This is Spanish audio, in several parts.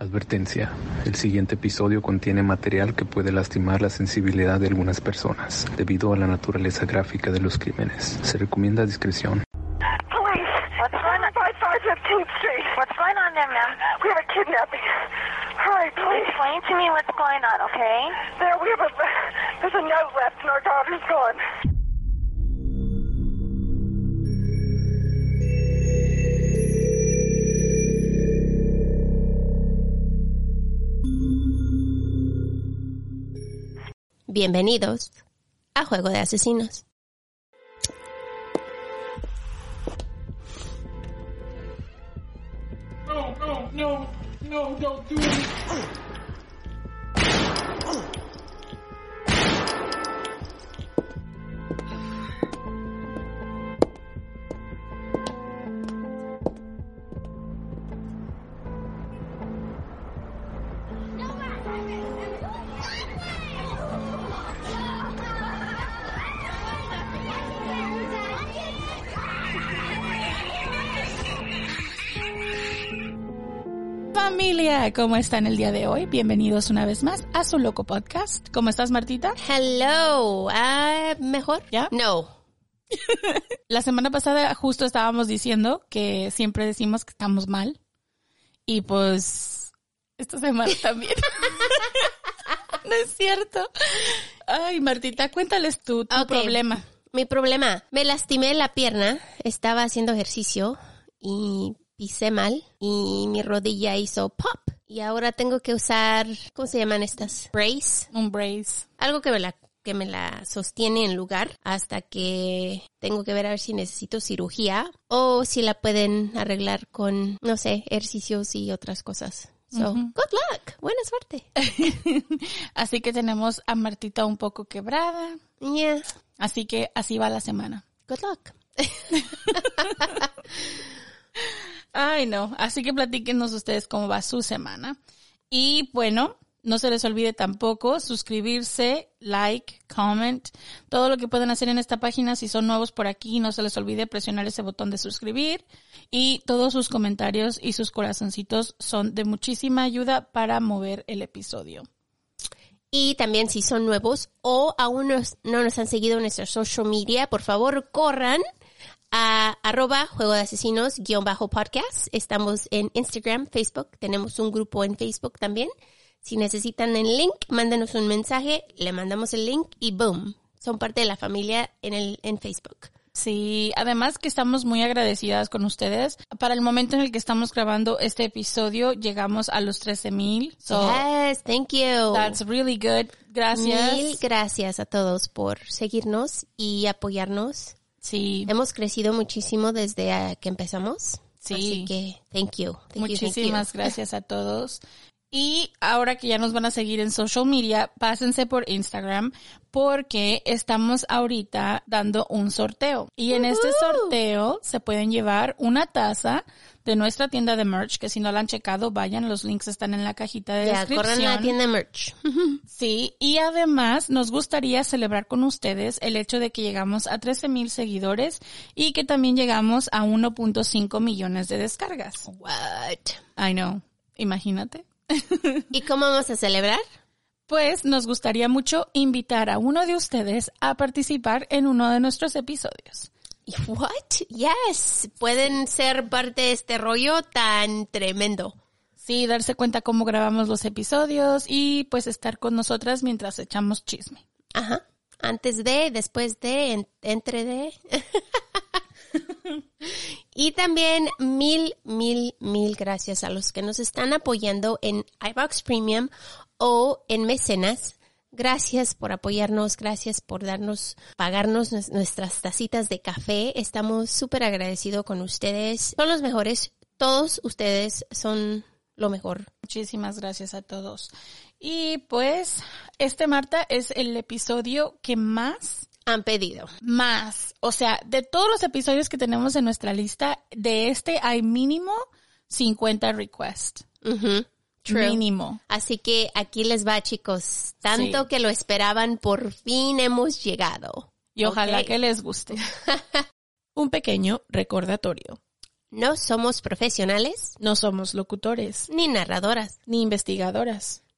Advertencia. El siguiente episodio contiene material que puede lastimar la sensibilidad de algunas personas debido a la naturaleza gráfica de los crímenes. Se recomienda discreción. Bienvenidos a Juego de Asesinos. ¿Cómo están el día de hoy? Bienvenidos una vez más a su loco podcast. ¿Cómo estás, Martita? Hello. Ah, ¿Mejor? ¿Ya? No. La semana pasada justo estábamos diciendo que siempre decimos que estamos mal. Y pues esta semana también. no es cierto. Ay, Martita, cuéntales tú tu problema. Mi problema, me lastimé la pierna, estaba haciendo ejercicio y pisé mal y mi rodilla hizo pop. Y ahora tengo que usar, ¿cómo se llaman estas? Brace. Un brace. Algo que me la que me la sostiene en lugar hasta que tengo que ver a ver si necesito cirugía o si la pueden arreglar con, no sé, ejercicios y otras cosas. So, good luck. Buena suerte. Así que tenemos a Martita un poco quebrada. Yeah. Así que así va la semana. Good luck. Ay, no. Así que platíquenos ustedes cómo va su semana. Y bueno, no se les olvide tampoco suscribirse, like, comment, todo lo que pueden hacer en esta página. Si son nuevos por aquí, no se les olvide presionar ese botón de suscribir. Y todos sus comentarios y sus corazoncitos son de muchísima ayuda para mover el episodio. Y también si son nuevos o aún no nos han seguido en nuestra social media, por favor corran a arroba juego de asesinos guion bajo podcast. Estamos en Instagram, Facebook, tenemos un grupo en Facebook también. Si necesitan el link, mándenos un mensaje, le mandamos el link y boom, son parte de la familia en el en Facebook. Sí, además que estamos muy agradecidas con ustedes. Para el momento en el que estamos grabando este episodio, llegamos a los 13 mil. So, yes, thank you. that's really good. Gracias. Mil gracias a todos por seguirnos y apoyarnos. Sí, Hemos crecido muchísimo desde ah, que empezamos. Sí. Así que, thank you. Thank you, thank you. muchísimas gracias a todos. Y ahora que ya nos van a seguir en social media, pásense por Instagram porque estamos ahorita dando un sorteo. Y en este sorteo se pueden llevar una taza de nuestra tienda de merch, que si no la han checado, vayan, los links están en la cajita de Ya, descripción. corran a la tienda merch. Sí, y además nos gustaría celebrar con ustedes el hecho de que llegamos a 13 mil seguidores y que también llegamos a 1.5 millones de descargas. What? I know, imagínate. ¿Y cómo vamos a celebrar? Pues nos gustaría mucho invitar a uno de ustedes a participar en uno de nuestros episodios. What? Yes. Pueden ser parte de este rollo tan tremendo. Sí, darse cuenta cómo grabamos los episodios y pues estar con nosotras mientras echamos chisme. Ajá. Antes de, después de, en- entre de. y también mil, mil, mil gracias a los que nos están apoyando en iBox Premium o en Mecenas. Gracias por apoyarnos, gracias por darnos, pagarnos nues- nuestras tacitas de café. Estamos súper agradecidos con ustedes. Son los mejores. Todos ustedes son lo mejor. Muchísimas gracias a todos. Y pues, este Marta es el episodio que más, Han pedido. más, o sea, de todos los episodios que tenemos en nuestra lista, de este hay mínimo 50 requests. True. Mínimo. Así que aquí les va, chicos. Tanto Sí. que lo esperaban, por fin hemos llegado. Y ojalá que les guste. Un pequeño recordatorio. No somos profesionales, No somos locutores, ni narradoras, ni investigadoras,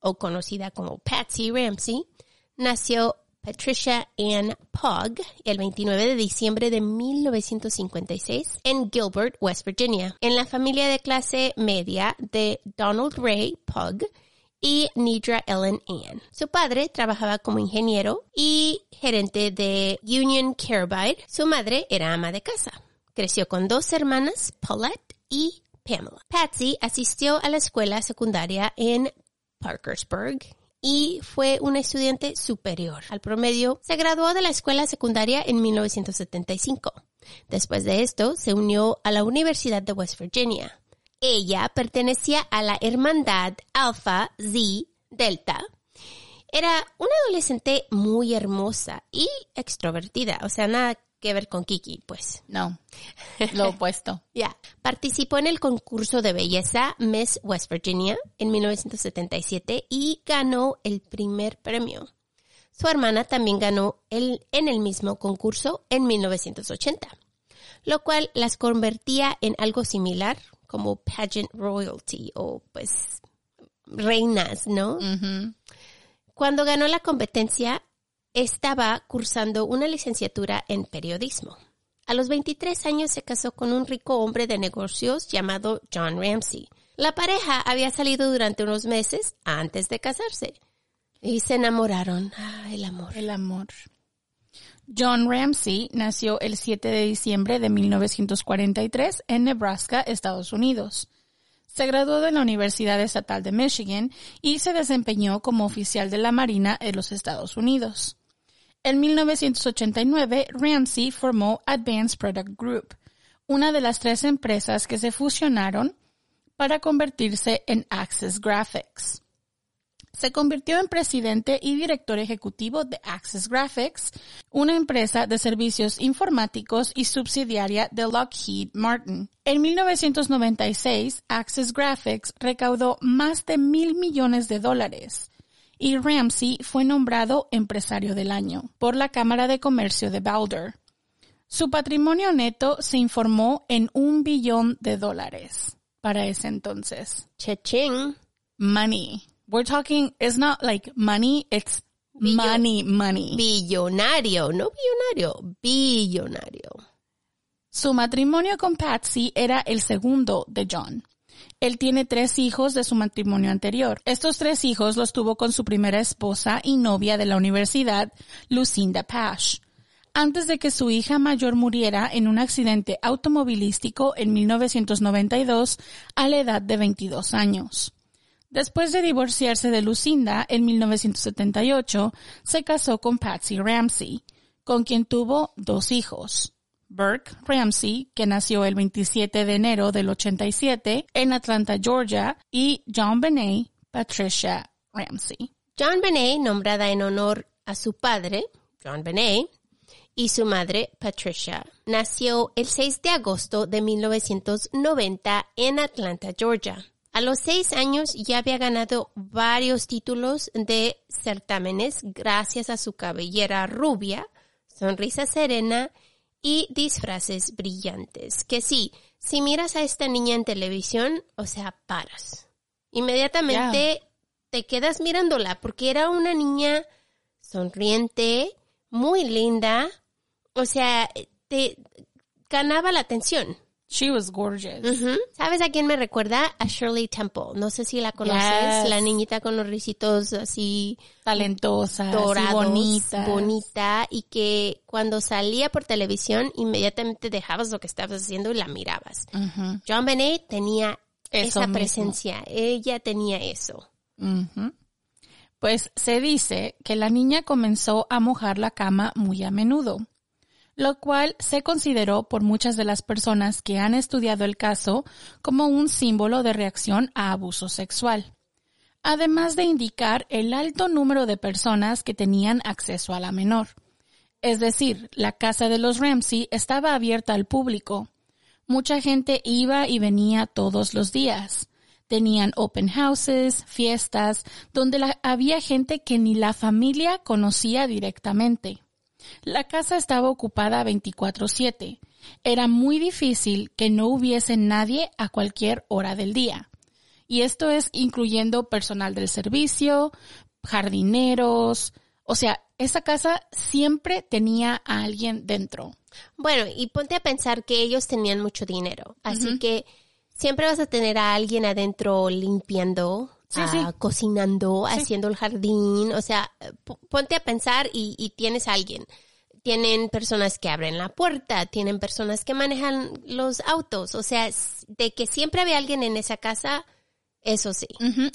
o conocida como Patsy Ramsey, nació Patricia Ann Pugh el 29 de diciembre de 1956 en Gilbert, West Virginia, en la familia de clase media de Donald Ray Pugh y Nidra Ellen Ann. Su padre trabajaba como ingeniero y gerente de Union Carbide. Su madre era ama de casa. Creció con dos hermanas, Paulette y Pamela. Patsy asistió a la escuela secundaria en Parkersburg y fue una estudiante superior al promedio. Se graduó de la escuela secundaria en 1975. Después de esto, se unió a la Universidad de West Virginia. Ella pertenecía a la Hermandad Alpha Z Delta. Era una adolescente muy hermosa y extrovertida, o sea, nada que ver con Kiki, pues. No, lo opuesto. Ya. Participó en el concurso de belleza Miss West Virginia en 1977 y ganó el primer premio. Su hermana también ganó el, en el mismo concurso en 1980, lo cual las convertía en algo similar como pageant royalty o pues reinas, ¿no? Cuando ganó la competencia, estaba cursando una licenciatura en periodismo. A los 23 años se casó con un rico hombre de negocios llamado John Ramsey. La pareja había salido durante unos meses antes de casarse y se enamoraron. Ah, el amor. El amor. John Ramsey nació el 7 de diciembre de 1943 en Nebraska, Estados Unidos. Se graduó de la Universidad Estatal de Michigan y se desempeñó como oficial de la Marina de los Estados Unidos. En 1989, Ramsey formó Advanced Product Group, una de las tres empresas que se fusionaron para convertirse en Access Graphics. Se convirtió en presidente y director ejecutivo de Access Graphics, una empresa de servicios informáticos y subsidiaria de Lockheed Martin. En 1996, Access Graphics recaudó más de mil millones de dólares y Ramsey fue nombrado empresario del año por la Cámara de Comercio de Boulder. Su patrimonio neto se informó en un billón de dólares para ese entonces. Cheching. Money. We're talking, it's not like money, it's Billo- money, money. Billonario, no billonario, billonario. Su matrimonio con Patsy era el segundo de John. Él tiene tres hijos de su matrimonio anterior. Estos tres hijos los tuvo con su primera esposa y novia de la universidad, Lucinda Pash, antes de que su hija mayor muriera en un accidente automovilístico en 1992 a la edad de 22 años. Después de divorciarse de Lucinda en 1978, se casó con Patsy Ramsey, con quien tuvo dos hijos. Burke Ramsey, que nació el 27 de enero del 87 en Atlanta, Georgia, y John Benet Patricia Ramsey. John Benet, nombrada en honor a su padre, John Benet, y su madre, Patricia, nació el 6 de agosto de 1990 en Atlanta, Georgia. A los seis años ya había ganado varios títulos de certámenes gracias a su cabellera rubia, sonrisa serena y disfraces brillantes. Que sí, si miras a esta niña en televisión, o sea, paras. Inmediatamente te quedas mirándola porque era una niña sonriente, muy linda, o sea, te ganaba la atención. She was gorgeous. ¿Sabes a quién me recuerda? A Shirley Temple. No sé si la conoces. Yes. La niñita con los risitos así Talentosa, dorados, bonita. bonita y que cuando salía por televisión inmediatamente dejabas lo que estabas haciendo y la mirabas. John Benet tenía Eso esa mismo. presencia. Ella tenía eso. Pues se dice que la niña comenzó a mojar la cama muy a menudo, lo cual se consideró por muchas de las personas que han estudiado el caso como un símbolo de reacción a abuso sexual, además de indicar el alto número de personas que tenían acceso a la menor. Es decir, la casa de los Ramsey estaba abierta al público. Mucha gente iba y venía todos los días. Tenían open houses, fiestas, donde había gente que ni la familia conocía directamente. La casa estaba ocupada 24/7. Era muy difícil que no hubiese nadie a cualquier hora del día. Y esto es incluyendo personal del servicio, jardineros. O sea, esa casa siempre tenía a alguien dentro. Bueno, y ponte a pensar que ellos tenían mucho dinero, así que siempre vas a tener a alguien adentro limpiando, Sí, ah, sí. cocinando, haciendo el jardín, o sea, p- ponte a pensar y, y tienes a alguien. Tienen personas que abren la puerta, tienen personas que manejan los autos, o sea, de que siempre había alguien en esa casa, eso sí.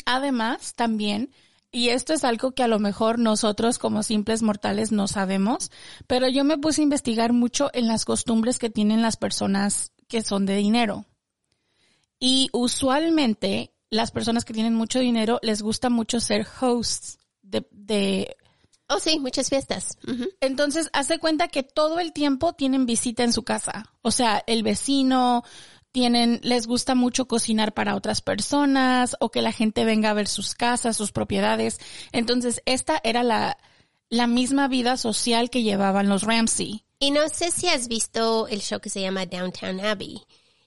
Además, también, y esto es algo que a lo mejor nosotros como simples mortales no sabemos, pero yo me puse a investigar mucho en las costumbres que tienen las personas que son de dinero. Y usualmente las personas que tienen mucho dinero les gusta mucho ser hosts de, de Oh, sí, muchas fiestas. Entonces, hace cuenta que todo el tiempo tienen visita en su casa. O sea, el vecino, tienen, les gusta mucho cocinar para otras personas o que la gente venga a ver sus casas, sus propiedades. Entonces, esta era la, la misma vida social que llevaban los Ramsey. Y no sé si has visto el show que se llama Downtown Abbey.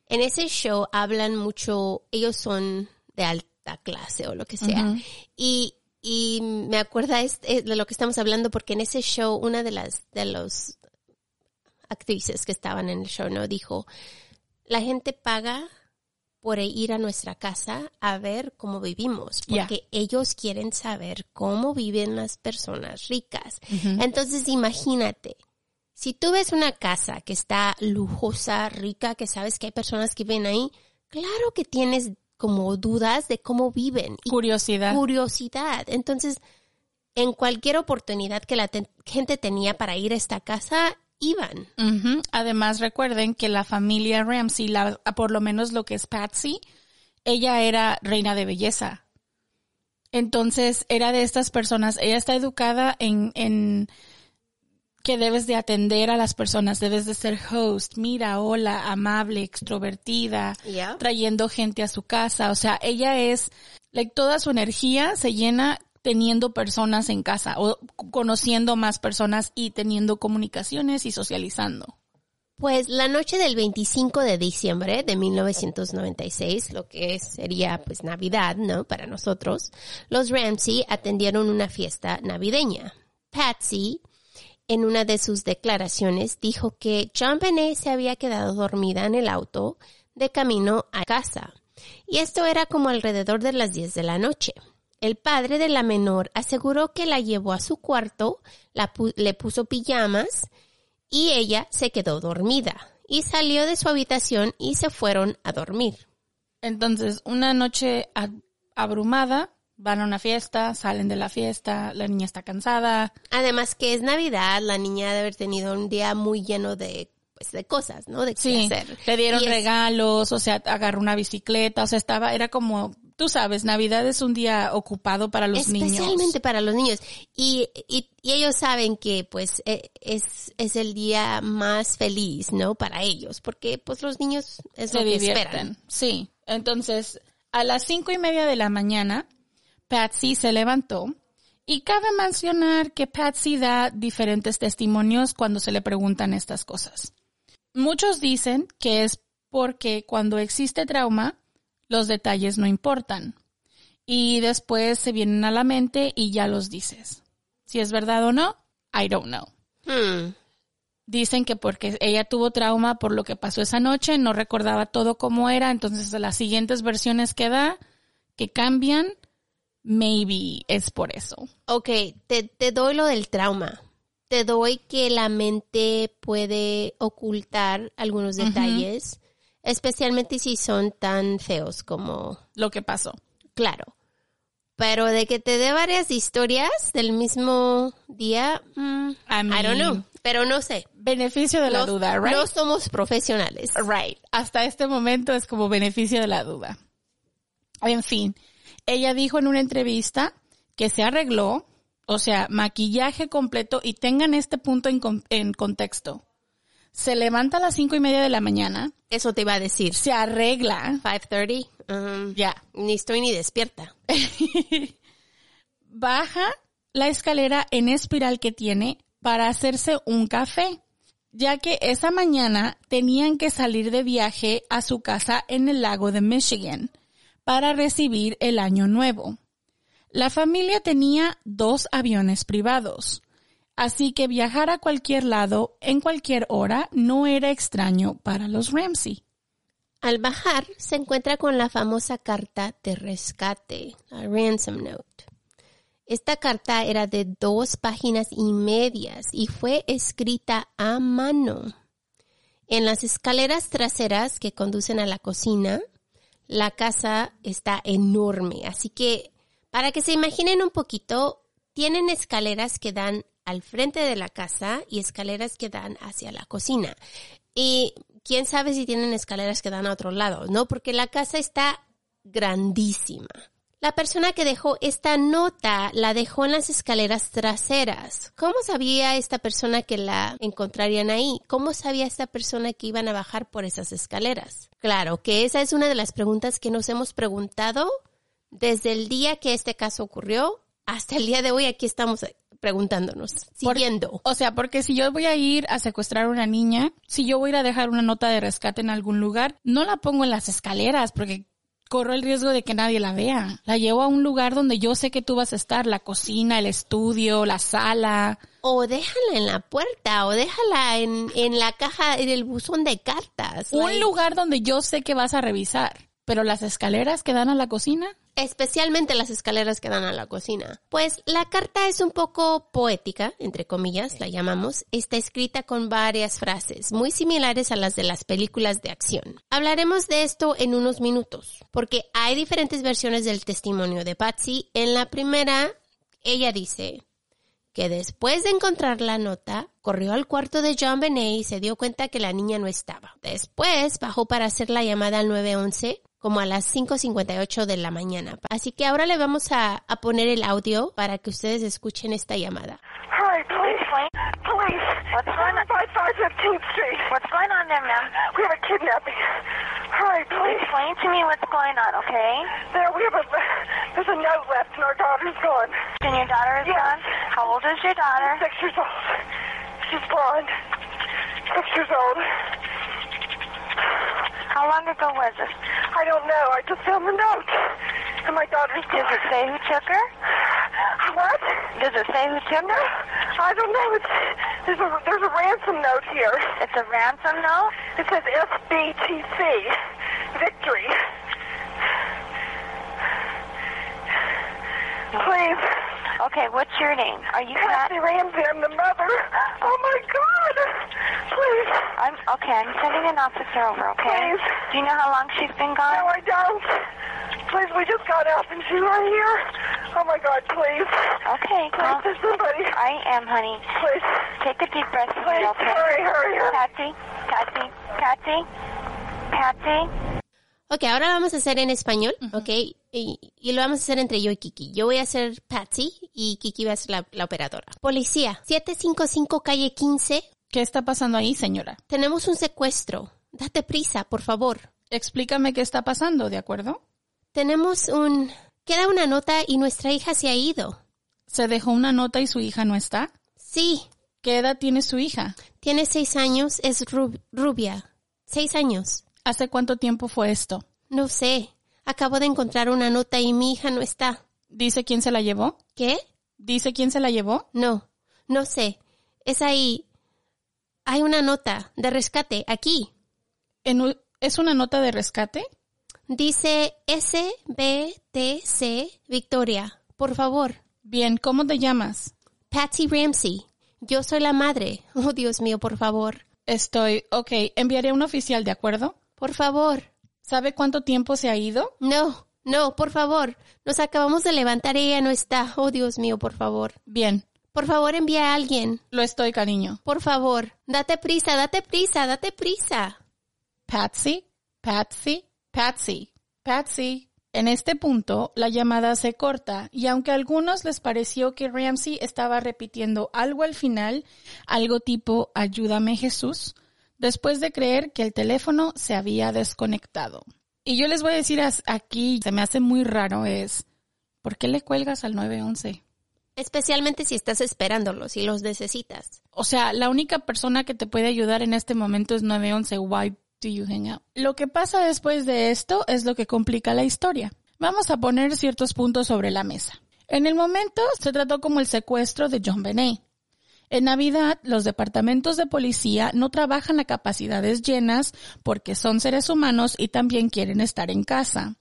En ese show hablan mucho, ellos son de alta clase o lo que sea. Y, y me acuerda este- de lo que estamos hablando porque en ese show una de las, de los actrices que estaban en el show, ¿no? Dijo, la gente paga por ir a nuestra casa a ver cómo vivimos, porque ellos quieren saber cómo viven las personas ricas. Entonces, imagínate, si tú ves una casa que está lujosa, rica, que sabes que hay personas que viven ahí, claro que tienes como dudas de cómo viven y Curiosidad. curiosidad. Entonces, en cualquier oportunidad que la te- gente tenía para ir a esta casa, iban. Además, recuerden que la familia Ramsey, la, por lo menos lo que es Patsy, ella era reina de belleza. Entonces, era de estas personas, ella está educada en, en que debes de atender a las personas, debes de ser host, mira, hola, amable, extrovertida, trayendo gente a su casa. O sea, ella es, like, toda su energía se llena teniendo personas en casa o conociendo más personas y teniendo comunicaciones y socializando. Pues la noche del 25 de diciembre de 1996, lo que sería pues Navidad, ¿no? Para nosotros, los Ramsey atendieron una fiesta navideña. Patsy, en una de sus declaraciones, dijo que John Benet se había quedado dormida en el auto de camino a casa. Y esto era como alrededor de las 10 de la noche. El padre de la menor aseguró que la llevó a su cuarto, le puso pijamas y ella se quedó dormida y salió de su habitación y se fueron a dormir. Entonces, una noche abrumada, van a una fiesta, salen de la fiesta, la niña está cansada. Además que es Navidad, la niña debe haber tenido un día muy lleno de, pues, de cosas, ¿no? De qué Sí, hacer. le dieron Y es- regalos, o sea, agarró una bicicleta, o sea, estaba, era como, tú sabes, Navidad es un día ocupado para los niños. Especialmente para los niños. Y, y, y ellos saben que pues e- es, es el día más feliz, ¿no? Para ellos, porque pues los niños es se lo que divierten. esperan. Sí. Entonces, a las cinco y media de la mañana, Patsy se levantó y cabe mencionar que Patsy da diferentes testimonios cuando se le preguntan estas cosas. Muchos dicen que es porque cuando existe trauma, los detalles no importan. Y después se vienen a la mente y ya los dices. Si es verdad o no, I don't know. Hmm. Dicen que porque ella tuvo trauma por lo que pasó esa noche, no recordaba todo cómo era, entonces las siguientes versiones que da, que cambian, maybe es por eso. Ok, te, te doy lo del trauma. Te doy que la mente puede ocultar algunos detalles, especialmente si son tan feos como, Lo que pasó. claro. Pero de que te dé varias historias del mismo día, mm, I I don't know. Pero no sé. Beneficio de la No- duda, right? No somos profesionales. Right. Hasta este momento es como beneficio de la duda. En fin, ella dijo en una entrevista que se arregló, o sea, maquillaje completo y tengan este punto en, con- en contexto. Se levanta a las cinco y media de la mañana, Eso te iba a decir. se arregla, 5.30. um, ya, Ni estoy ni despierta. baja la escalera en espiral que tiene para hacerse un café, ya que esa mañana tenían que salir de viaje a su casa en el lago de Michigan para recibir el año nuevo. La familia tenía dos aviones privados, así que viajar a cualquier lado en cualquier hora no era extraño para los Ramsey. Al bajar, se encuentra con la famosa carta de rescate, la ransom note. Esta carta era de dos páginas y medias y fue escrita a mano. En las escaleras traseras que conducen a la cocina, la casa está enorme, así que para que se imaginen un poquito, tienen escaleras que dan al frente de la casa y escaleras que dan hacia la cocina. Y quién sabe si tienen escaleras que dan a otro lado, ¿no? Porque la casa está grandísima. La persona que dejó esta nota la dejó en las escaleras traseras. ¿Cómo sabía esta persona que la encontrarían ahí? ¿Cómo sabía esta persona que iban a bajar por esas escaleras? Claro que esa es una de las preguntas que nos hemos preguntado desde el día que este caso ocurrió hasta el día de hoy. Aquí estamos preguntándonos, Por- siguiendo. O sea, porque si yo voy a ir a secuestrar a una niña, si yo voy a ir a dejar una nota de rescate en algún lugar, no la pongo en las escaleras porque corro el riesgo de que nadie la vea. La llevo a un lugar donde yo sé que tú vas a estar, la cocina, el estudio, la sala. O déjala en la puerta, o déjala en, en la caja, en el buzón de cartas. Un like, lugar donde yo sé que vas a revisar. Pero las escaleras que dan a la cocina, Especialmente las escaleras que dan a la cocina. Pues la carta es un poco poética, entre comillas, la llamamos. Está escrita con varias frases, muy similares a las de las películas de acción. Hablaremos de esto en unos minutos, porque hay diferentes versiones del testimonio de Patsy. En la primera, ella dice, que después de encontrar la nota, corrió al cuarto de John Benet y se dio cuenta que la niña no estaba. Después bajó para hacer la llamada al 911 como a las 5.58 de la mañana. Así que ahora le vamos a, a poner el audio para que ustedes escuchen esta llamada. Hurry, please. Police. What's going on? 5515th Street. What's going on there, ma'am? We have a kidnapping. Hurry, please. Explain to me what's going on, okay? There, we have a, there's a note left and our daughter's gone. And your daughter is gone? How old is your daughter? Six years old. She's blonde. Six years old. How long ago was this? I don't know. I just found the note. And my daughter's Does it say who took her? What? Does it say who took her? I don't know. It's, there's a there's a ransom note here. It's a ransom note. It says SBTC, victory. Please. Okay, what's your name? Are you Kathy Ramsey? I'm the mother. Oh my God! Please. I'm okay. I'm sending an officer over. Okay. Please. Do you know how long she's been gone? No, I don't. Please, we just got out and she's right here. Oh my God, please. Okay. Please, there's somebody. I am, honey. Please. Take a deep breath. Please, okay? hurry, hurry, hurry. Patsy, Patsy, Patsy, Patsy. Ok, ahora lo vamos a hacer en español, ok, y, y lo vamos a hacer entre yo y Kiki. Yo voy a ser Patsy y Kiki va a ser la, la operadora. Policía, 755 calle 15, ¿qué está pasando ahí, señora? tenemos un secuestro. Date prisa, por favor. Explícame qué está pasando, ¿de acuerdo? Tenemos un... Queda una nota y nuestra hija se ha ido. ¿Se dejó una nota y su hija no está? Sí, ¿Qué edad tiene su hija? tiene seis años, es ru- rubia. Seis años. ¿Hace cuánto tiempo fue esto? No sé. Acabo de encontrar una nota y mi hija no está. ¿Dice quién se la llevó? ¿Qué? ¿Dice quién se la llevó? No, no sé. Es ahí. hay una nota de rescate aquí. En ¿Es una nota de rescate? Dice SBTC Victoria. Por favor. Bien, ¿cómo te llamas? Patsy Ramsey. Yo soy la madre. Oh, Dios mío, por favor. Estoy, ok, enviaré un oficial, ¿de acuerdo? Por favor. ¿Sabe cuánto tiempo se ha ido? No, no, por favor. Nos acabamos de levantar y ella no está. Oh, Dios mío, por favor. Bien, Por favor, envía a alguien. lo estoy, cariño. Por favor. Date prisa, date prisa, date prisa. Patsy, Patsy, Patsy, Patsy. En este punto, la llamada se corta y aunque a algunos les pareció que Ramsey estaba repitiendo algo al final, algo tipo Ayúdame Jesús, después de creer que el teléfono se había desconectado. Y yo les voy a decir aquí, se me hace muy raro es, ¿por qué le cuelgas al 911? Especialmente si estás esperándolos y los necesitas. O sea, la única persona que te puede ayudar en este momento es 911. Why do you hang out? Lo que pasa después de esto es lo que complica la historia. Vamos a poner ciertos puntos sobre la mesa. En el momento se trató como el secuestro de John Benet. En Navidad, los departamentos de policía no trabajan a capacidades llenas porque son seres humanos y también quieren estar en casa.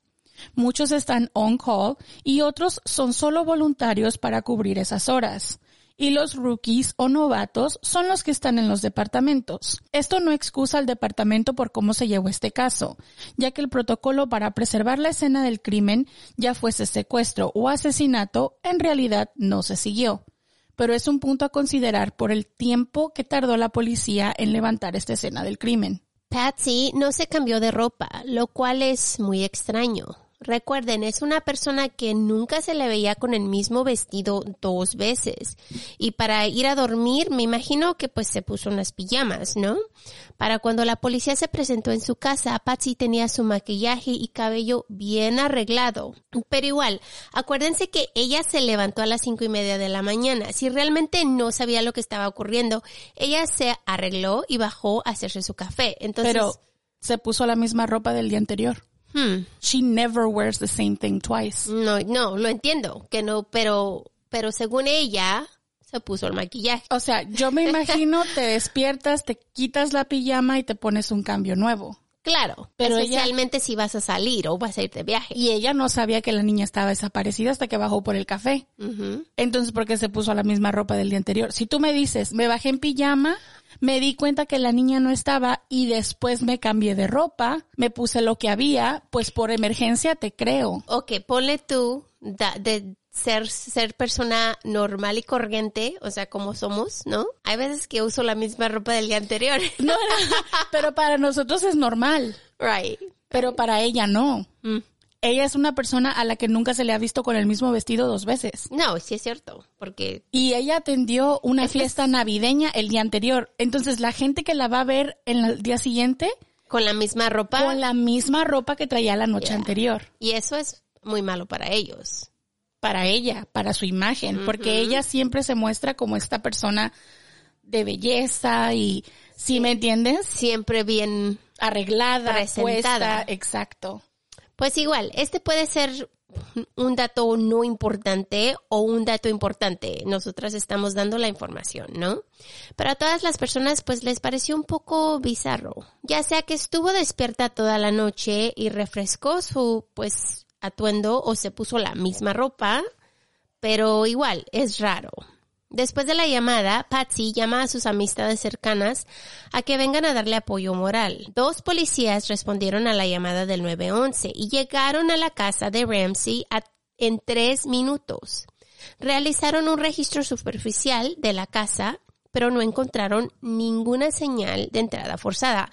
Muchos están on call y otros son solo voluntarios para cubrir esas horas. Y los rookies o novatos son los que están en los departamentos. Esto no excusa al departamento por cómo se llevó este caso, ya que el protocolo para preservar la escena del crimen, ya fuese secuestro o asesinato, en realidad no se siguió. Pero es un punto a considerar por el tiempo que tardó la policía en levantar esta escena del crimen. Patsy no se cambió de ropa, lo cual es muy extraño. Recuerden, es una persona que nunca se le veía con el mismo vestido dos veces. Y para ir a dormir, me imagino que pues se puso unas pijamas, ¿no? Para cuando la policía se presentó en su casa, Patsy tenía su maquillaje y cabello bien arreglado. Pero igual, acuérdense que ella se levantó a las cinco y media de la mañana. Si realmente no sabía lo que estaba ocurriendo, ella se arregló y bajó a hacerse su café. Entonces, Pero se puso la misma ropa del día anterior. Hmm, She never wears the same thing twice. no, no, lo entiendo, que no, pero, pero según ella, se puso el maquillaje. O sea, yo me imagino te despiertas, te quitas la pijama y te pones un cambio nuevo. Claro, Pero ella- especialmente si vas a salir o vas a ir de viaje. Y ella no sabía que la niña estaba desaparecida hasta que bajó por el café. Entonces, ¿por qué se puso la misma ropa del día anterior? Si tú me dices, me bajé en pijama, me di cuenta que la niña no estaba y después me cambié de ropa, me puse lo que había, pues por emergencia te creo. Ok, ponle tú da- de ser, ser persona normal y corriente, o sea, como somos, ¿no? Hay veces que uso la misma ropa del día anterior. No, pero para nosotros es normal, right. pero para ella no. Mm. Ella es una persona a la que nunca se le ha visto con el mismo vestido dos veces. No, sí es cierto, porque Y ella atendió una fiesta navideña el día anterior. Entonces la gente que la va a ver en el día siguiente con la misma ropa, con la misma ropa que traía la noche Yeah. anterior. y eso es muy malo para ellos. Para ella, para su imagen, porque ella siempre se muestra como esta persona de belleza y, si me entiendes, Siempre bien arreglada, Presentada. puesta, exacto. Pues igual, este puede ser un dato no importante o un dato importante. Nosotras estamos dando la información, ¿no? Pero a todas las personas pues les pareció un poco bizarro. Ya sea que estuvo despierta toda la noche y refrescó su pues atuendo o se puso la misma ropa, pero igual es raro. Después de la llamada, Patsy llama a sus amistades cercanas a que vengan a darle apoyo moral. Dos policías respondieron a la llamada del 911 y llegaron a la casa de Ramsey en tres minutos. Realizaron un registro superficial de la casa, pero no encontraron ninguna señal de entrada forzada.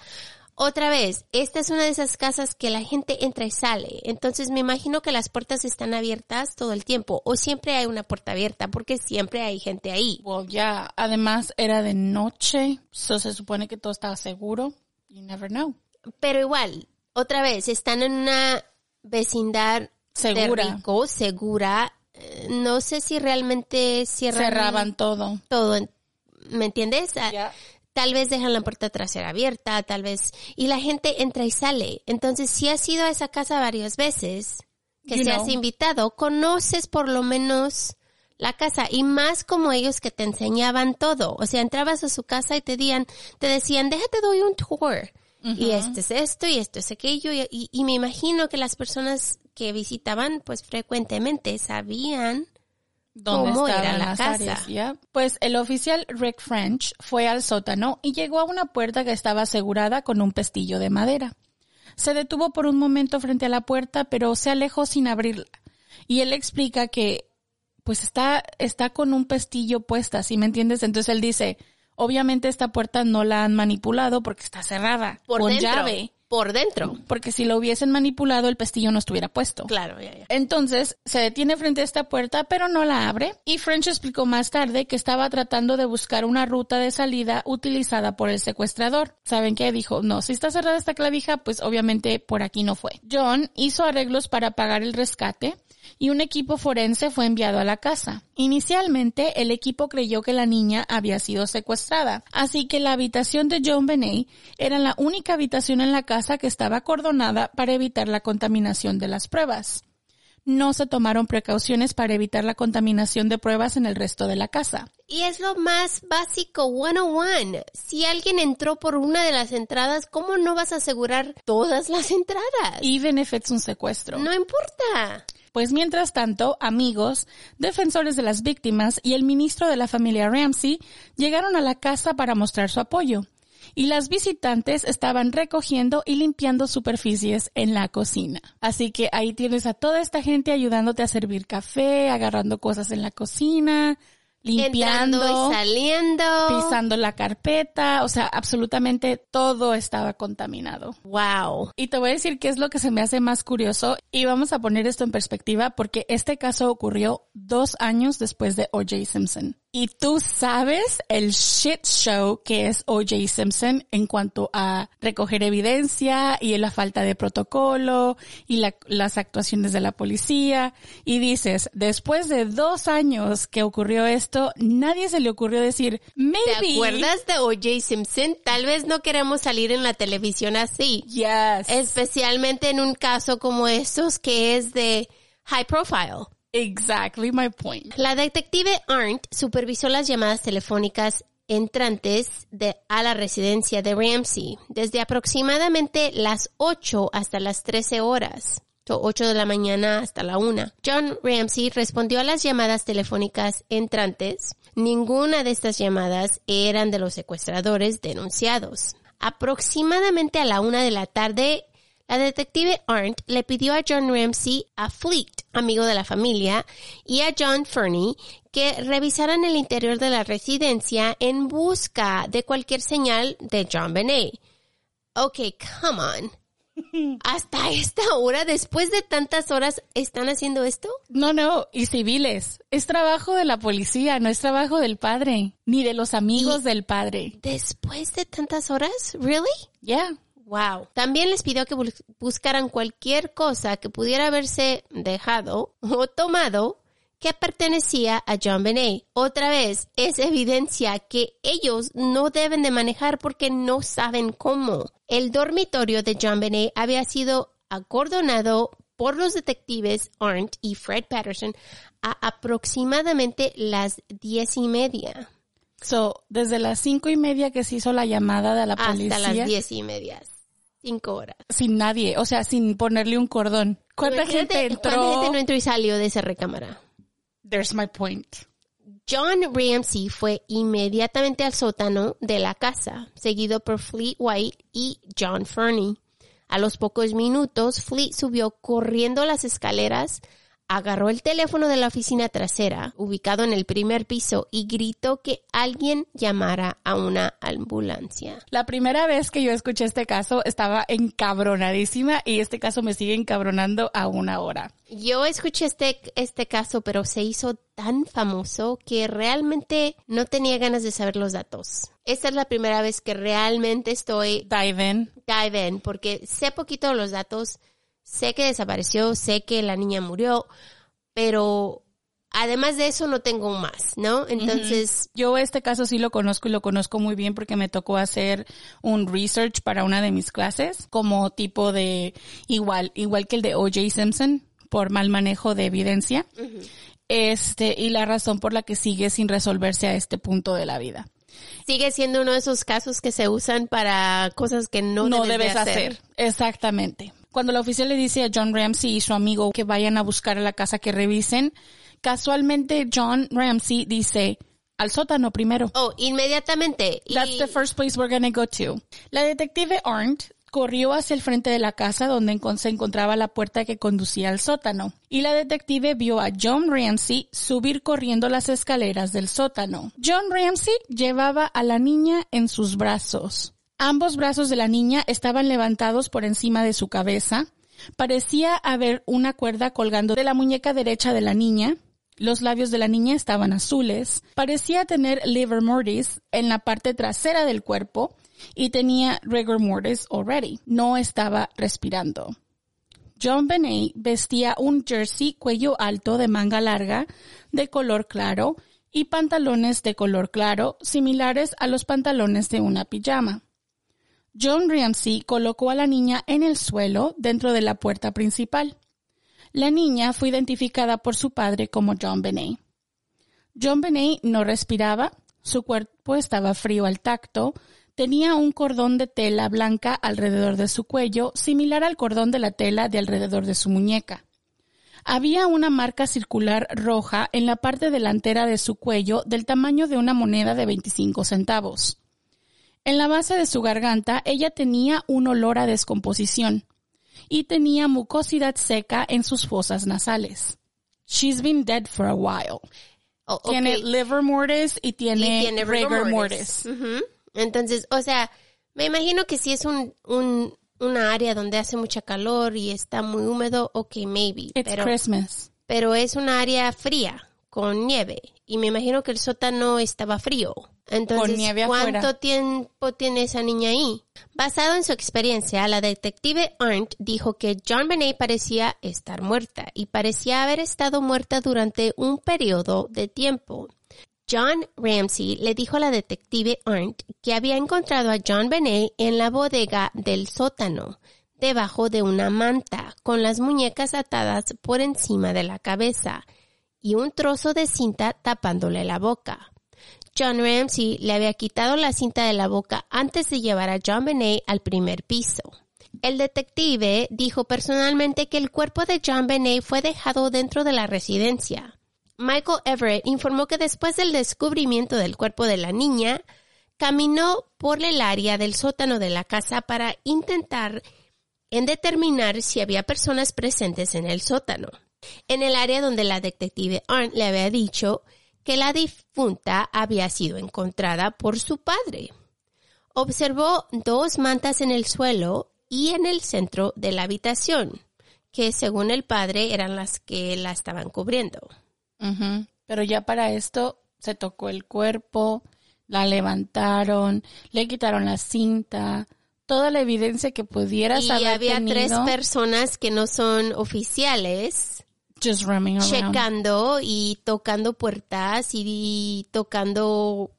Otra vez, esta es una de esas casas que la gente entra y sale. Entonces me imagino que las puertas están abiertas todo el tiempo o siempre hay una puerta abierta porque siempre hay gente ahí. Well, ya, además era de noche, so se supone que todo estaba seguro. You never know. Pero igual, otra vez, están en una vecindad Segura. de rico, segura. Eh, No sé si realmente cierran Cerraban todo. todo. ¿Me entiendes? Ah, Ya. Tal vez dejan la puerta trasera abierta, tal vez. Y la gente entra y sale. Entonces, si has ido a esa casa varias veces, que You seas know. invitado, conoces por lo menos la casa y más como ellos que te enseñaban todo. O sea, entrabas a su casa y te decían, te decían, déjate doy un tour. Y este es esto y esto es aquello. Y, y- y me imagino que las personas que visitaban pues frecuentemente sabían ¿Dónde cómo estaban la las casa. áreas, ya? Pues el oficial Rick French fue al sótano y llegó a una puerta que estaba asegurada con un pestillo de madera. Se detuvo por un momento frente a la puerta, pero se alejó sin abrirla. Y él explica que, pues está, está con un pestillo puesta, ¿sí me entiendes? Entonces él dice, obviamente esta puerta no la han manipulado porque está cerrada, por con dentro. llave. Por dentro. Porque si lo hubiesen manipulado, el pestillo no estuviera puesto. Claro, ya, ya. Entonces se detiene frente a esta puerta, pero no la abre. Y French explicó más tarde que estaba tratando de buscar una ruta de salida utilizada por el secuestrador. ¿Saben qué? Dijo, no, si está cerrada esta clavija, pues obviamente por aquí no fue. John hizo arreglos para pagar el rescate y un equipo forense fue enviado a la casa. Inicialmente, el equipo creyó que la niña había sido secuestrada, así que la habitación de John Benet era la única habitación en la casa que estaba acordonada para evitar la contaminación de las pruebas. No se tomaron precauciones para evitar la contaminación de pruebas en el resto de la casa. Y es lo más básico 101. Si alguien entró por una de las entradas, ¿cómo no vas a asegurar todas las entradas? Even if it's un secuestro. no importa. Pues mientras tanto, amigos, defensores de las víctimas y el ministro de la familia Ramsey llegaron a la casa para mostrar su apoyo. Y las visitantes estaban recogiendo y limpiando superficies en la cocina. Así que ahí tienes a toda esta gente ayudándote a servir café, agarrando cosas en la cocina, limpiando, Entrando y saliendo. pisando la carpeta, o sea, absolutamente todo estaba contaminado. Wow. Y te voy a decir qué es lo que se me hace más curioso y vamos a poner esto en perspectiva porque este caso ocurrió dos años después de O.J. Simpson. Y tú sabes el shit show que es O.J. Simpson en cuanto a recoger evidencia y la falta de protocolo y la- las actuaciones de la policía. Y dices, después de dos años que ocurrió esto, nadie se le ocurrió decir, maybe. ¿Te acuerdas de O.J. Simpson? Tal vez no queremos salir en la televisión así. Yes. Especialmente en un caso como estos que es de high profile. Exactly my point. La detective Arndt supervisó las llamadas telefónicas entrantes a la residencia de Ramsey desde aproximadamente las 8 hasta las 13 horas. So, 8 de la mañana hasta la 1. John Ramsey respondió a las llamadas telefónicas entrantes. Ninguna de estas llamadas eran de los secuestradores denunciados. Aproximadamente a la 1 de la tarde, la detective Arndt le pidió a John Ramsey, a Fleet, amigo de la familia, y a John Fernie que revisaran el interior de la residencia en busca de cualquier señal de John Benet. Ok, come on. Hasta esta hora, después de tantas horas, ¿están haciendo esto? No, no, y civiles. Es trabajo de la policía, no es trabajo del padre, ni de los amigos del padre. ¿Después de tantas horas? ¿Really? Yeah. Wow. También les pidió que bus- buscaran cualquier cosa que pudiera haberse dejado o tomado que pertenecía a John Benet. Otra vez, es evidencia que ellos no deben de manejar porque no saben cómo. El dormitorio de John Benet había sido acordonado por los detectives Arndt y Fred Patterson a aproximadamente las diez y media. So, desde las cinco y media que se hizo la llamada de la Hasta policía, las diez y media. Cinco horas. sin nadie, o sea, sin ponerle un cordón. ¿Cuánta Imagínate gente entró? ¿Cuánta gente no entró y salió de esa recámara? There's my point. John Ramsey fue inmediatamente al sótano de la casa, seguido por Fleet White y John Fernie. A los pocos minutos, Fleet subió corriendo las escaleras, agarró el teléfono de la oficina trasera, ubicado en el primer piso, y gritó que alguien llamara a una ambulancia. La primera vez que yo escuché este caso estaba encabronadísima y este caso me sigue encabronando a una hora. Yo escuché este, este caso, pero se hizo tan famoso que realmente no tenía ganas de saber los datos. Esta es la primera vez que realmente estoy Dive in. dive in, porque sé poquito de los datos, sé que desapareció, sé que la niña murió, pero además de eso no tengo más, ¿no? Entonces, Yo este caso sí lo conozco y lo conozco muy bien porque me tocó hacer un research para una de mis clases como tipo de igual, igual que el de O.J. Simpson por mal manejo de evidencia. este, y la razón por la que sigue sin resolverse a este punto de la vida. Sigue siendo uno de esos casos que se usan para cosas que no, no debes, de debes hacer. Exactamente. Cuando la oficial le dice a John Ramsey y su amigo que vayan a buscar a la casa que revisen, casualmente John Ramsey dice, al sótano primero. Oh, inmediatamente. Y- That's the first place we're gonna go to. La detective Arndt corrió hacia el frente de la casa donde se encontraba la puerta que conducía al sótano. Y la detective vio a John Ramsey subir corriendo las escaleras del sótano. John Ramsey llevaba a la niña en sus brazos. Ambos brazos de la niña estaban levantados por encima de su cabeza. Parecía haber una cuerda colgando de la muñeca derecha de la niña. Los labios de la niña estaban azules. Parecía tener liver mortis en la parte trasera del cuerpo y tenía rigor mortis already. No estaba respirando. John Benet vestía un jersey cuello alto de manga larga de color claro y pantalones de color claro similares a los pantalones de una pijama. John Ramsey colocó a la niña en el suelo dentro de la puerta principal. La niña fue identificada por su padre como John Benet. John Benet no respiraba, su cuerpo estaba frío al tacto, tenía un cordón de tela blanca alrededor de su cuello, similar al cordón de la tela de alrededor de su muñeca. Había una marca circular roja en la parte delantera de su cuello del tamaño de una moneda de 25 centavos. En la base de su garganta ella tenía un olor a descomposición y tenía mucosidad seca en sus fosas nasales. She's been dead for a while. Oh, ok. Tiene liver mortis y tiene, Y tiene rigor mortis. Ujú. Entonces, o sea, me imagino que si es un, un, una área donde hace mucha calor y está muy húmedo, ok, maybe. It's Pero, Christmas. pero es una área fría, con nieve. Y me imagino que el sótano estaba frío. Entonces, nieve ¿cuánto afuera. tiempo tiene esa niña ahí? Basado en su experiencia, la detective Arndt dijo que John Benet parecía estar muerta y parecía haber estado muerta durante un periodo de tiempo. John Ramsey le dijo a la detective Arndt que había encontrado a John Benet en la bodega del sótano, debajo de una manta, con las muñecas atadas por encima de la cabeza y un trozo de cinta tapándole la boca. John Ramsey le había quitado la cinta de la boca antes de llevar a John Benet al primer piso. El detective dijo personalmente que el cuerpo de John Benet fue dejado dentro de la residencia. Michael Everett informó que después del descubrimiento del cuerpo de la niña, caminó por el área del sótano de la casa para intentar en determinar si había personas presentes en el sótano. En el área donde la detective Arndt le había dicho que la difunta había sido encontrada por su padre. Observó dos mantas en el suelo y en el centro de la habitación, que según el padre eran las que la estaban cubriendo. Pero ya para esto se tocó el cuerpo, la levantaron, le quitaron la cinta, toda la evidencia que pudieras Y haber había tenido, tres personas que no son oficiales just around. checando y tocando puertas y tocando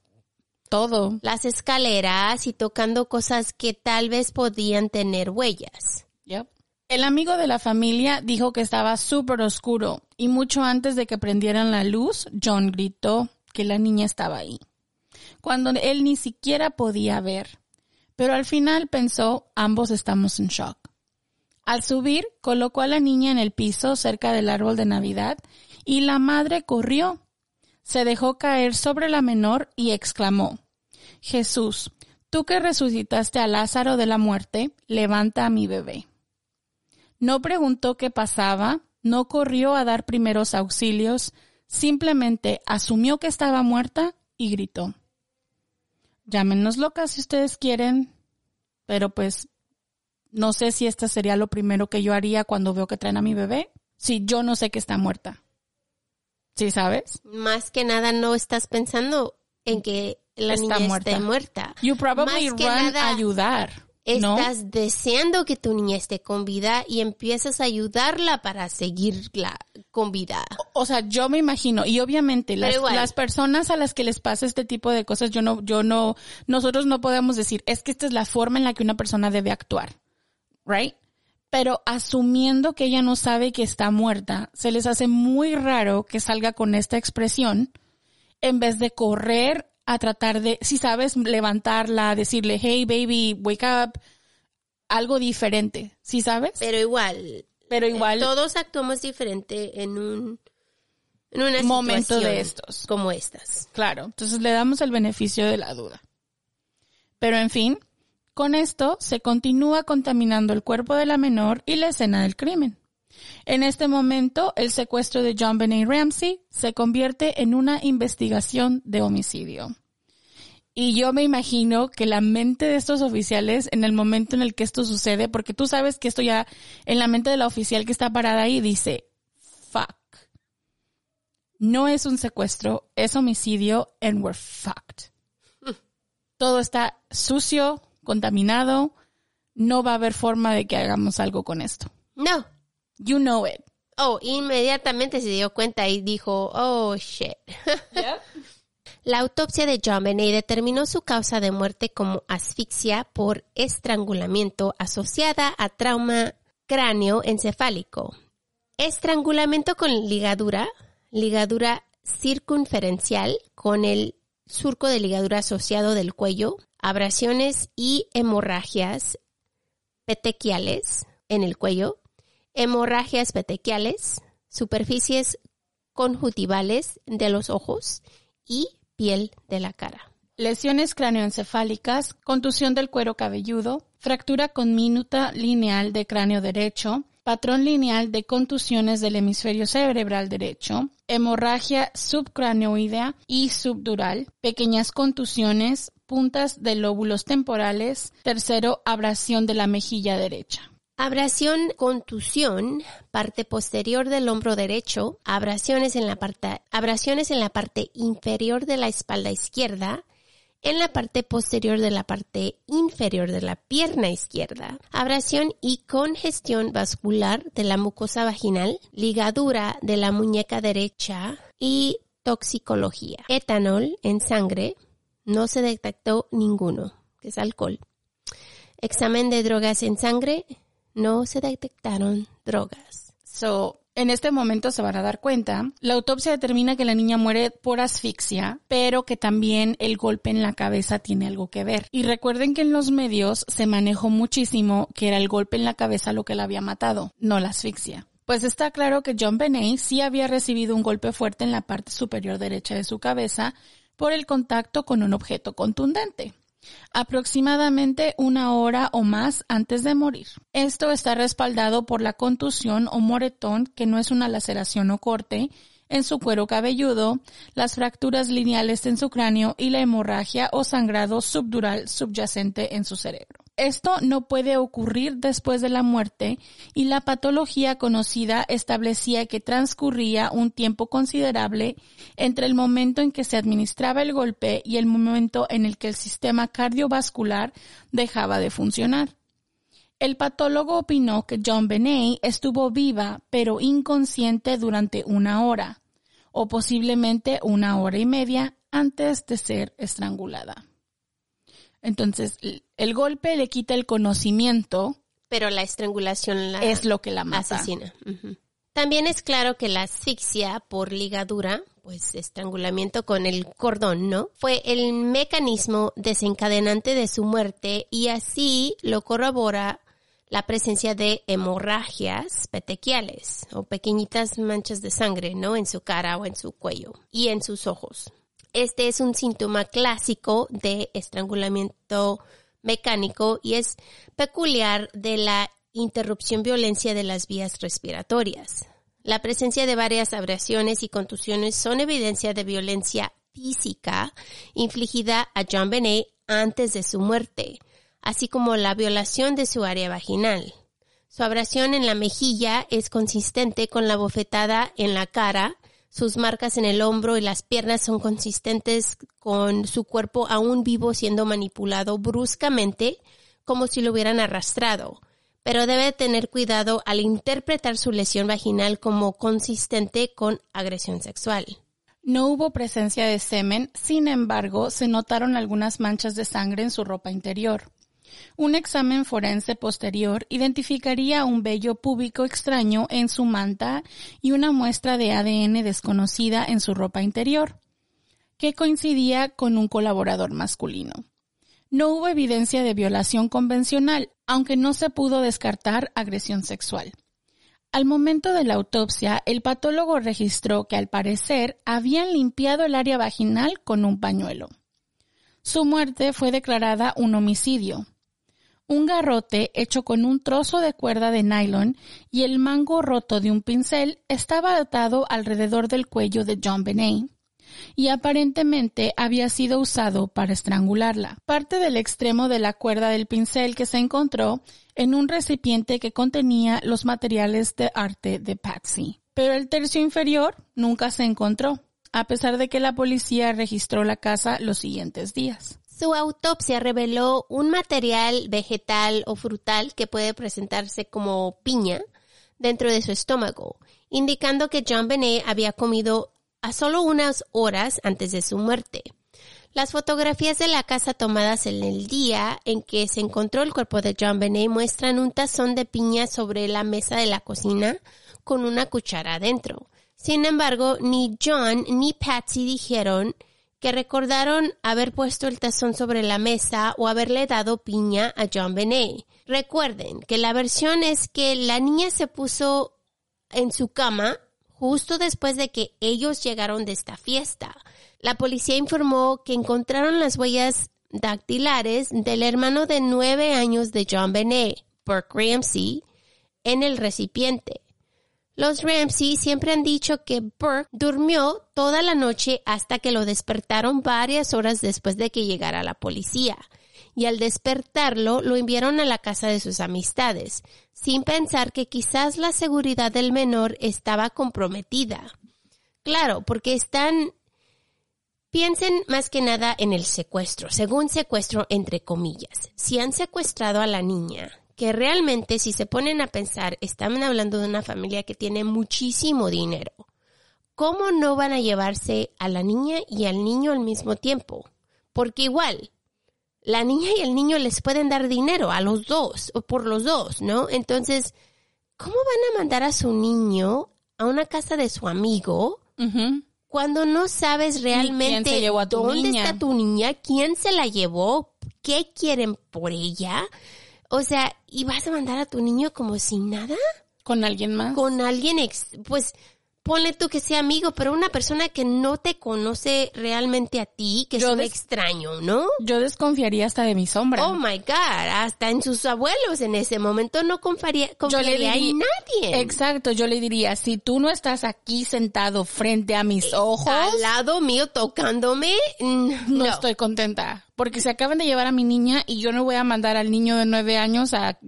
todo. las escaleras y tocando cosas que tal vez podían tener huellas. Yep. El amigo de la familia dijo que estaba súper oscuro y mucho antes de que prendieran la luz, John gritó que la niña estaba ahí, cuando él ni siquiera podía ver. Pero al final pensó, ambos estamos en shock. Al subir, colocó a la niña en el piso cerca del árbol de Navidad y la madre corrió. Se dejó caer sobre la menor y exclamó, Jesús, tú que resucitaste a Lázaro de la muerte, levanta a mi bebé. No preguntó qué pasaba, no corrió a dar primeros auxilios, simplemente asumió que estaba muerta y gritó. Llámenos locas si ustedes quieren, pero pues no sé si esto sería lo primero que yo haría cuando veo que traen a mi bebé, si yo no sé que está muerta. ¿Sí sabes? Más que nada no estás pensando en que la Está niña muerta. esté muerta. You probably Más que run nada, a ayudar. ¿no? Estás deseando que tu niña esté con vida y empiezas a ayudarla para seguirla con vida. O sea, yo me imagino, y obviamente las, las personas a las que les pasa este tipo de cosas, yo no, yo no, nosotros no podemos decir, es que esta es la forma en la que una persona debe actuar, right? Pero asumiendo que ella no sabe que está muerta, se les hace muy raro que salga con esta expresión en vez de correr a tratar de, si sabes, levantarla, decirle, hey baby, wake up, algo diferente, si sabes? Pero igual. Pero igual. Todos actuamos diferente en un en una Momento de estos. como estas. Claro, entonces le damos el beneficio de la duda. Pero en fin, con esto se continúa contaminando el cuerpo de la menor y la escena del crimen. En este momento, el secuestro de John Benet Ramsey se convierte en una investigación de homicidio. Y yo me imagino que la mente de estos oficiales en el momento en el que esto sucede, porque tú sabes que esto ya en la mente de la oficial que está parada ahí dice, fuck. No es un secuestro, es homicidio and we're fucked. Todo está sucio, contaminado, no va a haber forma de que hagamos algo con esto. No. You know it. Oh, inmediatamente se dio cuenta y dijo, oh shit. La autopsia de John Benet determinó su causa de muerte como asfixia por estrangulamiento asociada a trauma cráneo-encefálico. Estrangulamiento con ligadura, ligadura circunferencial con el surco de ligadura asociado del cuello, abrasiones y hemorragias petequiales en el cuello, hemorragias petequiales, superficies conjuntivales de los ojos y piel de la cara. Lesiones cráneoencefálicas, contusión del cuero cabelludo, fractura con minuta lineal de cráneo derecho, patrón lineal de contusiones del hemisferio cerebral derecho, hemorragia subcraneoidea y subdural, pequeñas contusiones, puntas de lóbulos temporales, tercero, abrasión de la mejilla derecha. Abrasión, contusión, parte posterior del hombro derecho, abrasiones en la parte, abrasiones en la parte inferior de la espalda izquierda, en la parte posterior de la parte inferior de la pierna izquierda, abrasión y congestión vascular de la mucosa vaginal, ligadura de la muñeca derecha y toxicología. Etanol en sangre, no se detectó ninguno, que es alcohol. Examen de drogas en sangre, no se detectaron drogas. So, en este momento se van a dar cuenta, la autopsia determina que la niña muere por asfixia, pero que también el golpe en la cabeza tiene algo que ver. Y recuerden que en los medios se manejó muchísimo que era el golpe en la cabeza lo que la había matado, no la asfixia. Pues está claro que John Benet sí había recibido un golpe fuerte en la parte superior derecha de su cabeza por el contacto con un objeto contundente aproximadamente una hora o más antes de morir. Esto está respaldado por la contusión o moretón, que no es una laceración o corte, en su cuero cabelludo, las fracturas lineales en su cráneo y la hemorragia o sangrado subdural subyacente en su cerebro. Esto no puede ocurrir después de la muerte y la patología conocida establecía que transcurría un tiempo considerable entre el momento en que se administraba el golpe y el momento en el que el sistema cardiovascular dejaba de funcionar. El patólogo opinó que John Benet estuvo viva pero inconsciente durante una hora o posiblemente una hora y media antes de ser estrangulada. Entonces, el golpe le quita el conocimiento. Pero la estrangulación la es lo que la mata. asesina. También es claro que la asfixia por ligadura, pues estrangulamiento con el cordón, ¿no? Fue el mecanismo desencadenante de su muerte y así lo corrobora la presencia de hemorragias petequiales o pequeñitas manchas de sangre, ¿no? En su cara o en su cuello y en sus ojos. Este es un síntoma clásico de estrangulamiento mecánico y es peculiar de la interrupción violencia de las vías respiratorias. La presencia de varias abrasiones y contusiones son evidencia de violencia física infligida a John Benet antes de su muerte, así como la violación de su área vaginal. Su abrasión en la mejilla es consistente con la bofetada en la cara, sus marcas en el hombro y las piernas son consistentes con su cuerpo aún vivo siendo manipulado bruscamente como si lo hubieran arrastrado, pero debe tener cuidado al interpretar su lesión vaginal como consistente con agresión sexual. No hubo presencia de semen, sin embargo, se notaron algunas manchas de sangre en su ropa interior. Un examen forense posterior identificaría un vello púbico extraño en su manta y una muestra de ADN desconocida en su ropa interior, que coincidía con un colaborador masculino. No hubo evidencia de violación convencional, aunque no se pudo descartar agresión sexual. Al momento de la autopsia, el patólogo registró que al parecer habían limpiado el área vaginal con un pañuelo. Su muerte fue declarada un homicidio. Un garrote hecho con un trozo de cuerda de nylon y el mango roto de un pincel estaba atado alrededor del cuello de John Benet y aparentemente había sido usado para estrangularla. Parte del extremo de la cuerda del pincel que se encontró en un recipiente que contenía los materiales de arte de Patsy. Pero el tercio inferior nunca se encontró a pesar de que la policía registró la casa los siguientes días. Su autopsia reveló un material vegetal o frutal que puede presentarse como piña dentro de su estómago, indicando que John Benet había comido a solo unas horas antes de su muerte. Las fotografías de la casa tomadas en el día en que se encontró el cuerpo de John Benet muestran un tazón de piña sobre la mesa de la cocina con una cuchara adentro. Sin embargo, ni John ni Patsy dijeron que recordaron haber puesto el tazón sobre la mesa o haberle dado piña a John Benet. Recuerden que la versión es que la niña se puso en su cama justo después de que ellos llegaron de esta fiesta. La policía informó que encontraron las huellas dactilares del hermano de nueve años de John Benet, Burke Ramsey, en el recipiente. Los Ramsey siempre han dicho que Burke durmió toda la noche hasta que lo despertaron varias horas después de que llegara la policía. Y al despertarlo lo enviaron a la casa de sus amistades, sin pensar que quizás la seguridad del menor estaba comprometida. Claro, porque están Piensen más que nada en el secuestro, según secuestro entre comillas. Si han secuestrado a la niña, que realmente si se ponen a pensar, están hablando de una familia que tiene muchísimo dinero. ¿Cómo no van a llevarse a la niña y al niño al mismo tiempo? Porque igual, la niña y el niño les pueden dar dinero a los dos, o por los dos, ¿no? Entonces, ¿cómo van a mandar a su niño a una casa de su amigo cuando no sabes realmente dónde está tu niña, quién se la llevó, qué quieren por ella? O sea, ¿y vas a mandar a tu niño como sin nada? ¿Con alguien más? Con alguien, ex pues ponle tú que sea amigo, pero una persona que no te conoce realmente a ti, que es un extraño, ¿no? Yo desconfiaría hasta de mi sombra. Oh my God, hasta en sus abuelos en ese momento no confiaría, confiaría en nadie. Exacto, yo le diría, si tú no estás aquí sentado frente a mis ojos. Al lado mío tocándome, no, no estoy contenta porque se acaban de llevar a mi niña y yo no voy a mandar al niño de nueve años a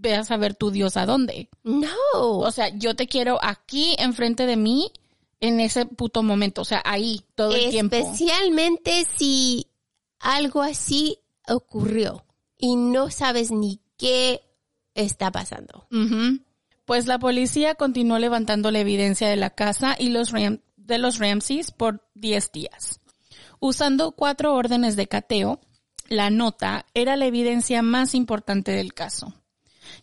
veas a ver tu Dios a dónde. No. O sea, yo te quiero aquí enfrente de mí en ese puto momento, o sea, ahí todo el tiempo. Especialmente si algo así ocurrió y no sabes ni qué está pasando. Pues la policía continuó levantando la evidencia de la casa y los de los Ramses por 10 días. Usando cuatro órdenes de cateo, la nota era la evidencia más importante del caso,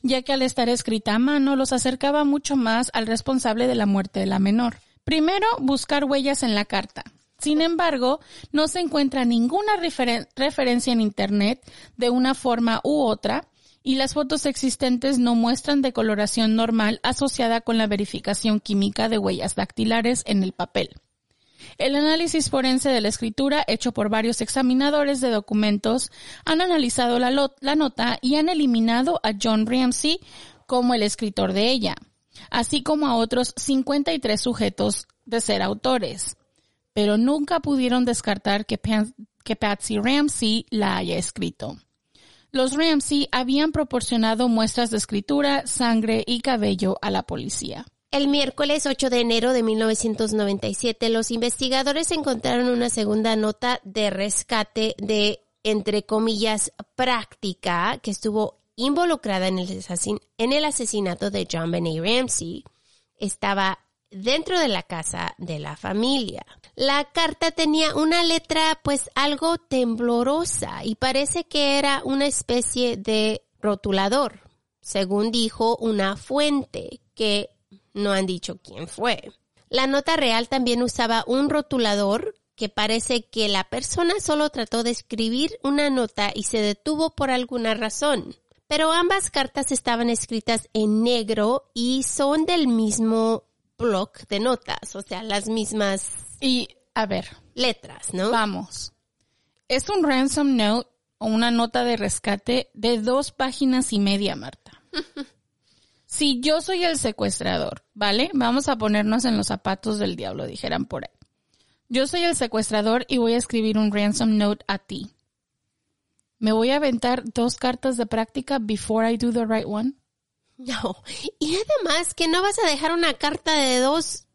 ya que al estar escrita a mano los acercaba mucho más al responsable de la muerte de la menor. Primero, buscar huellas en la carta. Sin embargo, no se encuentra ninguna referencia en Internet de una forma u otra y las fotos existentes no muestran decoloración normal asociada con la verificación química de huellas dactilares en el papel. El análisis forense de la escritura, hecho por varios examinadores de documentos, han analizado la, nota y han eliminado a John Ramsey como el escritor de ella, así como a otros 53 sujetos de ser autores, pero nunca pudieron descartar que, que Patsy Ramsey la haya escrito. Los Ramsey habían proporcionado muestras de escritura, sangre y cabello a la policía. El miércoles 8 de enero de 1997, los investigadores encontraron una segunda nota de rescate de, entre comillas, práctica que estuvo involucrada en el, en el asesinato de John Benet Ramsey. Estaba dentro de la casa de la familia. La carta tenía una letra pues algo temblorosa y parece que era una especie de rotulador, según dijo una fuente que no han dicho quién fue. La nota real también usaba un rotulador que parece que la persona solo trató de escribir una nota y se detuvo por alguna razón. Pero ambas cartas estaban escritas en negro y son del mismo block de notas, o sea, las mismas Y, a ver, letras, ¿no? vamos. Es un ransom note o una nota de rescate de dos páginas y media, Marta. si yo soy el secuestrador, ¿vale? Vamos a ponernos en los zapatos del diablo, dijeran por ahí. Yo soy el secuestrador y voy a escribir un ransom note a ti. ¿Me voy a aventar dos cartas de práctica before I do the right one? No. Y además que no vas a dejar una carta de dos,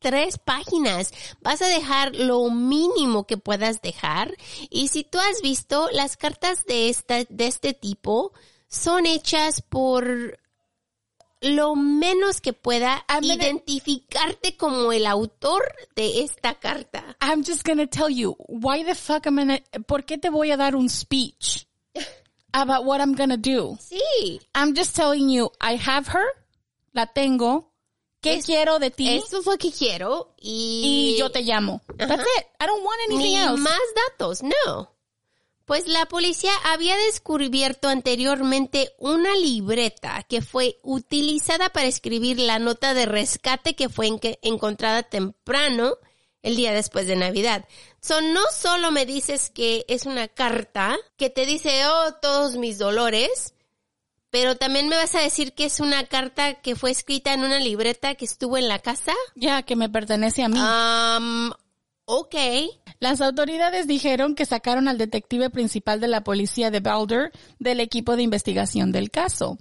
tres páginas. Vas a dejar lo mínimo que puedas dejar. Y si tú has visto, las cartas de esta, de este tipo son hechas por lo menos que pueda I'm gonna- identificarte como el autor de esta carta. I'm just gonna tell you, why the fuck am I gonna, ¿por qué te voy a dar un speech about what I'm gonna do? Sí. I'm just telling you, I have her, la tengo, ¿qué Es- quiero de ti? Esto es lo que quiero y... y yo te llamo. That's it. I don't want anything Ni else. más datos, no. Pues la policía había descubierto anteriormente una libreta que fue utilizada para escribir la nota de rescate que fue encontrada temprano el día después de Navidad. So, no solo me dices que es una carta que te dice, oh, todos mis dolores, pero también me vas a decir que es una carta que fue escrita en una libreta que estuvo en la casa. Ya, que me pertenece a mí. Um, ok. Las autoridades dijeron que sacaron al detective principal de la policía de Boulder del equipo de investigación del caso.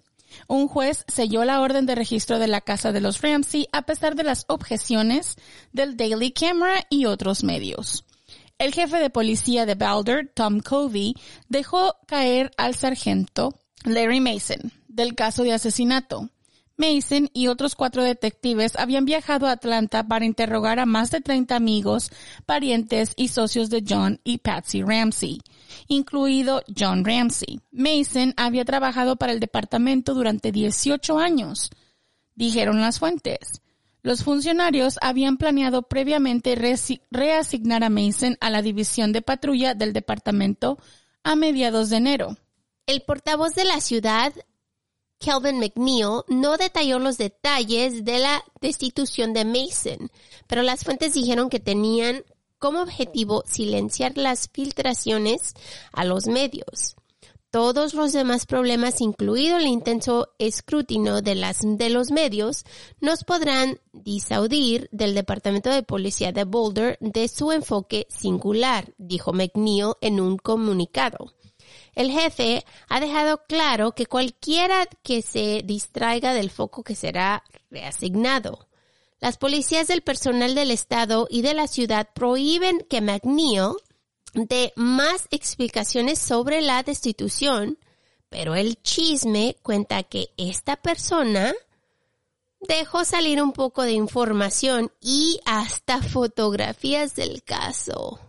Un juez selló la orden de registro de la casa de los Ramsey a pesar de las objeciones del Daily Camera y otros medios. El jefe de policía de Boulder, Tom Covey, dejó caer al sargento Larry Mason del caso de asesinato. Mason y otros cuatro detectives habían viajado a Atlanta para interrogar a más de 30 amigos, parientes y socios de John y Patsy Ramsey, incluido John Ramsey. Mason había trabajado para el departamento durante 18 años, dijeron las fuentes. Los funcionarios habían planeado previamente reasignar a Mason a la división de patrulla del departamento a mediados de enero. El portavoz de la ciudad, Kelvin McNeil, no detalló los detalles de la destitución de Mason, pero las fuentes dijeron que tenían como objetivo silenciar las filtraciones a los medios. Todos los demás problemas, incluido el intenso escrutinio de, los medios, nos podrán disaudir del Departamento de Policía de Boulder de su enfoque singular, dijo McNeil en un comunicado. El jefe ha dejado claro que cualquiera que se distraiga del foco que será reasignado. Las policías del personal del estado y de la ciudad prohíben que McNeil dé más explicaciones sobre la destitución, pero el chisme cuenta que esta persona dejó salir un poco de información y hasta fotografías del caso.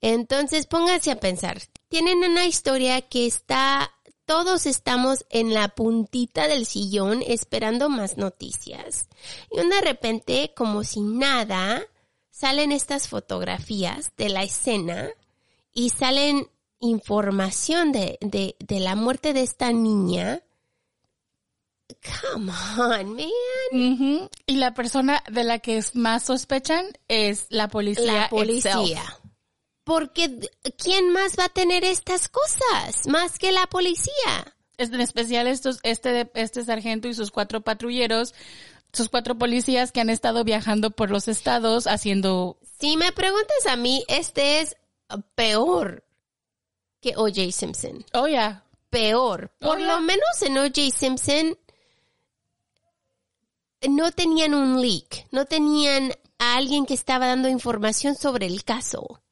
Entonces pónganse a pensar, tienen una historia que está, todos estamos en la puntita del sillón esperando más noticias. Y de repente, como si nada, salen estas fotografías de la escena y salen información de, de, de la muerte de esta niña. Come on, man. Y la persona de la que es más sospechan es la policía. La policía. itself. Porque ¿quién más va a tener estas cosas más que la policía? Es en especial estos, este, este sargento y sus cuatro patrulleros, sus cuatro policías que han estado viajando por los estados haciendo, Si me preguntas a mí, este es peor que O.J. Simpson. oh ya, Peor. Por Oh, ya. lo menos en O.J. Simpson no tenían un leak, no tenían a alguien que estaba dando información sobre el caso.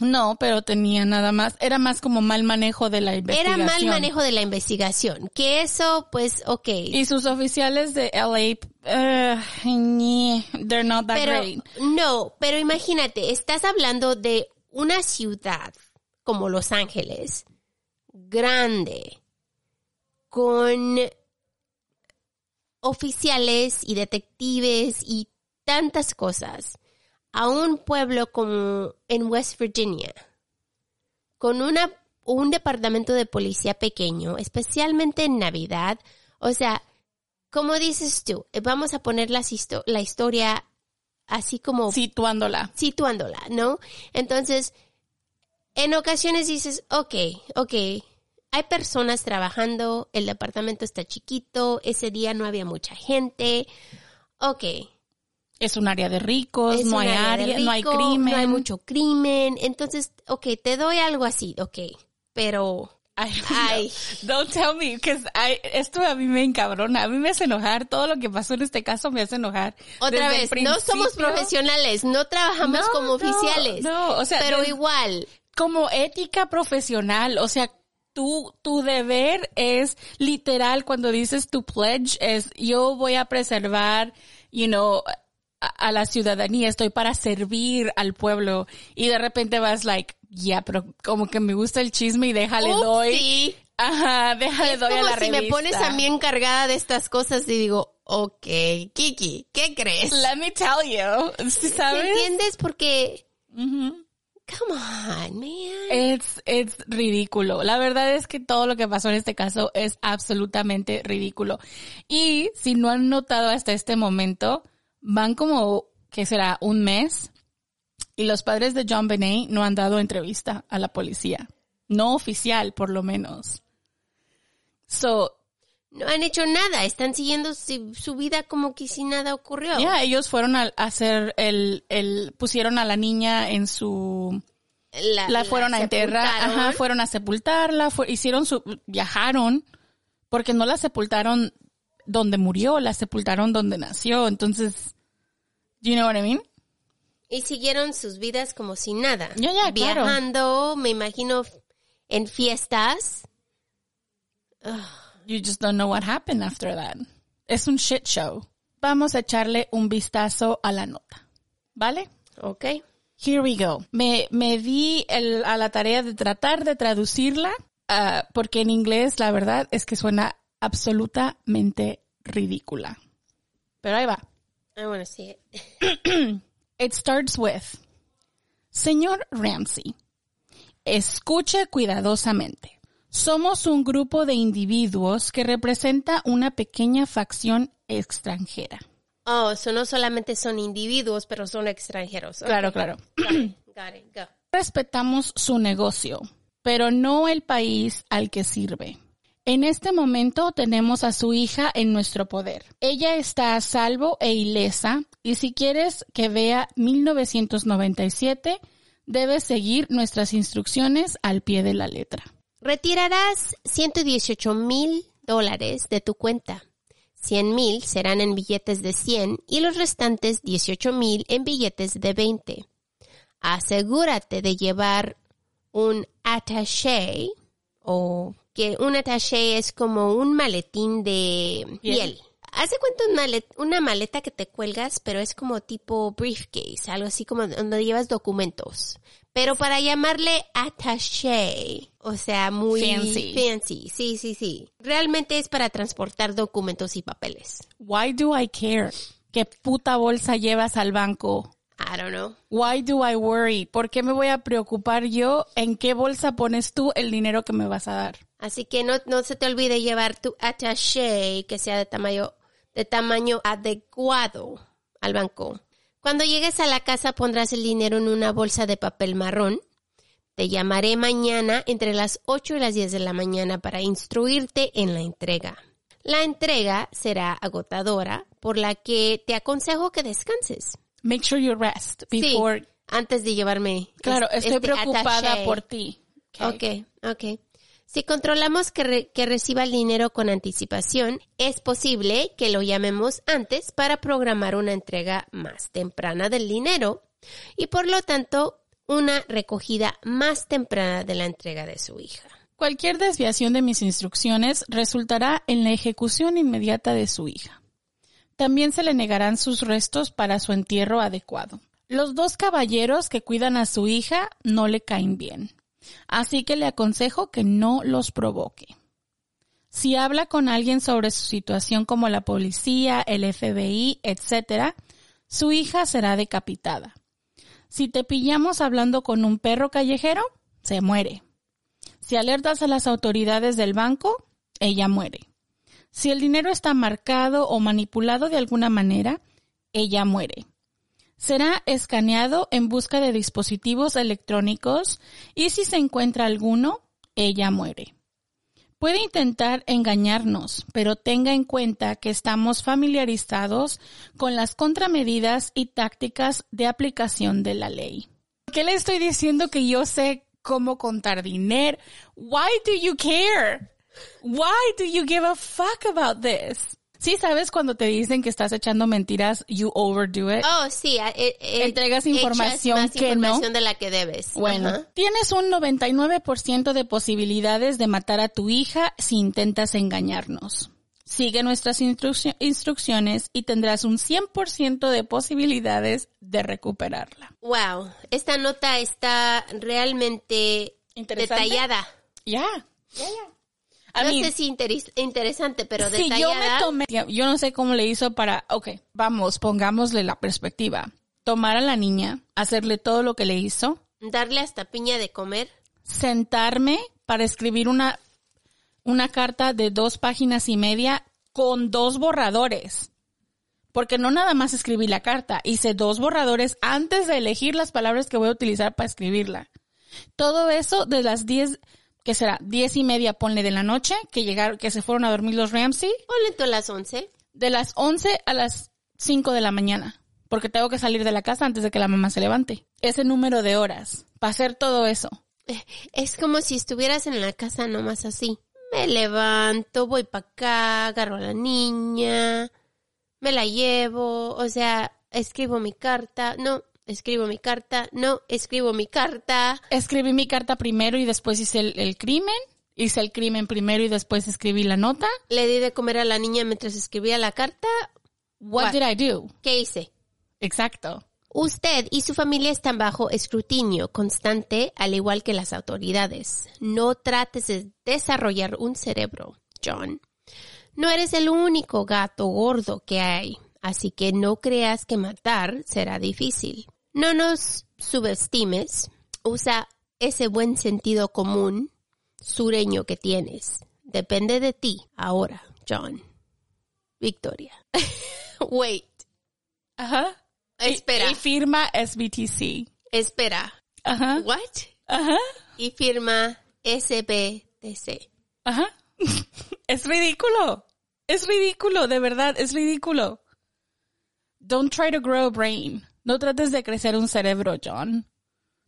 No, pero tenía nada más. Era más como mal manejo de la Era investigación. mal manejo de la investigación. Que eso, pues, ok. Y sus oficiales de LA, uh, ñe, they're not that Pero, great. no, pero imagínate, estás hablando de una ciudad como Los Ángeles, grande, con oficiales y detectives y tantas cosas, a un pueblo como en West Virginia, con una, un departamento de policía pequeño, especialmente en Navidad, o sea, como dices tú, eh, vamos a poner las histo- la historia así como Situándola. situándola, ¿no? Entonces, en ocasiones dices, ok, ok, hay personas trabajando, el departamento está chiquito, ese día no había mucha gente, ok. Es un área de ricos, no hay área no hay crimen. No hay mucho crimen, entonces, ok, te doy algo así, ok, pero, Ay, ay, no. Don't tell me, because I, esto a mí me encabrona, a mí me hace enojar, todo lo que pasó en este caso me hace enojar. otra Desde vez, no somos profesionales, no trabajamos No, como no, oficiales, no, o sea, pero igual, Como ética profesional, o sea, tu, tu deber es literal cuando dices tu pledge es yo voy a preservar, you know, a, a la ciudadanía, estoy para servir al pueblo y de repente vas like, ya, pero como que me gusta el chisme y déjale doy. Upsi. Ajá, déjale Es doy a como la si me pones revista. a mí encargada de estas cosas y digo, ok, Kiki, ¿qué crees? Let me tell you, ¿sí ¿Me ¿sabes? entiendes? Porque, Ujú. come on, man. Es, es ridículo. La verdad es que todo lo que pasó en este caso es absolutamente ridículo. Y si no han notado hasta este momento, van como, ¿qué será? Un mes. Y los padres de John Benet no han dado entrevista a la policía. No oficial, por lo menos. So, No han hecho nada, están siguiendo si- su vida como que si nada ocurrió. ya, ellos fueron a hacer el, el, pusieron a la niña en su, la fueron a enterrar, ajá, fueron a sepultarla, fue- hicieron su, viajaron, porque no la sepultaron donde murió, la sepultaron donde nació, entonces, you know what I mean? Y siguieron sus vidas como si nada. Ya, ya, claro. Viajando, me imagino, en fiestas. You just don't know what happened after that. Es un shit show. Vamos a echarle un vistazo a la nota, ¿vale? Ok. Here we go. Me, me di el- a la tarea de tratar de traducirla, ah, porque en inglés la verdad es que suena absolutamente ridícula. Pero ahí va. I want to see it. It starts with, Señor Ramsey, escuche cuidadosamente. Somos un grupo de individuos que representa una pequeña facción extranjera. Oh, so no solamente son individuos, pero son extranjeros. Ok. Claro, claro. Got it, got it, go. Respetamos su negocio, pero no el país al que sirve. En este momento tenemos a su hija en nuestro poder. Ella está a salvo e ilesa y si quieres que vea 1997, debes seguir nuestras instrucciones al pie de la letra. Retirarás 118 mil dólares de tu cuenta. 100 mil serán en billetes de 100 y los restantes 18 mil en billetes de 20. Asegúrate de llevar un attaché o que un attaché es como un maletín de Piel. Hace cuenta un malet- una maleta que te cuelgas, pero es como tipo briefcase, algo así como donde llevas documentos. Pero para llamarle attaché, o sea, muy Fancy. fancy. Sí, sí, sí. Realmente es para transportar documentos y papeles. Why do I care? ¿Qué puta bolsa llevas al banco? I don't know. Why do I worry? ¿Por qué me voy a preocupar yo en qué bolsa pones tú el dinero que me vas a dar? Así que no, no se te olvide llevar tu attaché que sea de tamaño, de tamaño adecuado al banco. Cuando llegues a la casa pondrás el dinero en una bolsa de papel marrón. Te llamaré mañana entre las 8 y las 10 de la mañana para instruirte en la entrega. La entrega será agotadora, por la que te aconsejo que descanses. Make sure you rest Sí, before. antes de llevarme. Claro, es- estoy este preocupada attaché. por ti. Ok, ok. Si controlamos que, re- que reciba el dinero con anticipación, es posible que lo llamemos antes para programar una entrega más temprana del dinero y por lo tanto una recogida más temprana de la entrega de su hija. Cualquier desviación de mis instrucciones resultará en la ejecución inmediata de su hija. También se le negarán sus restos para su entierro adecuado. Los dos caballeros que cuidan a su hija no le caen bien, así que le aconsejo que no los provoque. Si habla con alguien sobre su situación como la policía, el FBI, etc., su hija será decapitada. Si te pillamos hablando con un perro callejero, se muere. Si alertas a las autoridades del banco, ella muere. Si el dinero está marcado o manipulado de alguna manera, ella muere. Será escaneado en busca de dispositivos electrónicos y si se encuentra alguno, ella muere. Puede intentar engañarnos, pero tenga en cuenta que estamos familiarizados con las contramedidas y tácticas de aplicación de la ley. ¿Por qué le estoy diciendo que yo sé cómo contar dinero? Why do you care? Why do you give a fuck about this? Sí, sabes cuando te dicen que estás echando mentiras, you overdo it. Oh, sí. eh, eh, Entregas echas información más que no. información de la que debes. Bueno, Ajá. tienes un 99% de posibilidades de matar a tu hija si intentas engañarnos. Sigue nuestras instruccio- instrucciones y tendrás un 100% de posibilidades de recuperarla. Wow, esta nota está realmente detallada. Ya, ya, ya. I no mean, sé si interis- interesante, pero si detallada. yo me tomé, yo no sé cómo le hizo para, ok, vamos, pongámosle la perspectiva. Tomar a la niña, hacerle todo lo que le hizo, Darle hasta piña de comer. sentarme para escribir una, una carta de dos páginas y media con dos borradores. Porque no nada más escribí la carta, hice dos borradores antes de elegir las palabras que voy a utilizar para escribirla. Todo eso de las 10, que será? Diez y media, ponle de la noche, que llegaron, que se fueron a dormir los Ramsey, Ponle tú a las 11. de las 11 a las 5 de la mañana, porque tengo que salir de la casa antes de que la mamá se levante. Ese número de horas, para hacer todo eso. Es como si estuvieras en la casa nomás así. Me levanto, voy para acá, agarro a la niña, me la llevo, o sea, escribo mi carta, no, escribo mi carta, no, escribo mi carta. escribí mi carta primero y después hice el, el crimen. Hice el crimen primero y después escribí la nota. Le di de comer a la niña mientras escribía la carta. What, What? did I do? ¿Qué hice? Exacto. Usted y su familia están bajo escrutinio constante, al igual que las autoridades. No trates de desarrollar un cerebro, John. No eres el único gato gordo que hay, así que no creas que matar será difícil. No nos subestimes. Usa ese buen sentido común sureño que tienes. Depende de ti ahora, John. Victoria. Wait. Ajá. Espera. Y, y firma SBTC. Espera. Ajá. What? Ajá. Y firma SBTC. Ajá. es ridículo. Es ridículo, de verdad, es ridículo. Don't try to grow a brain. No trates de crecer un cerebro, John.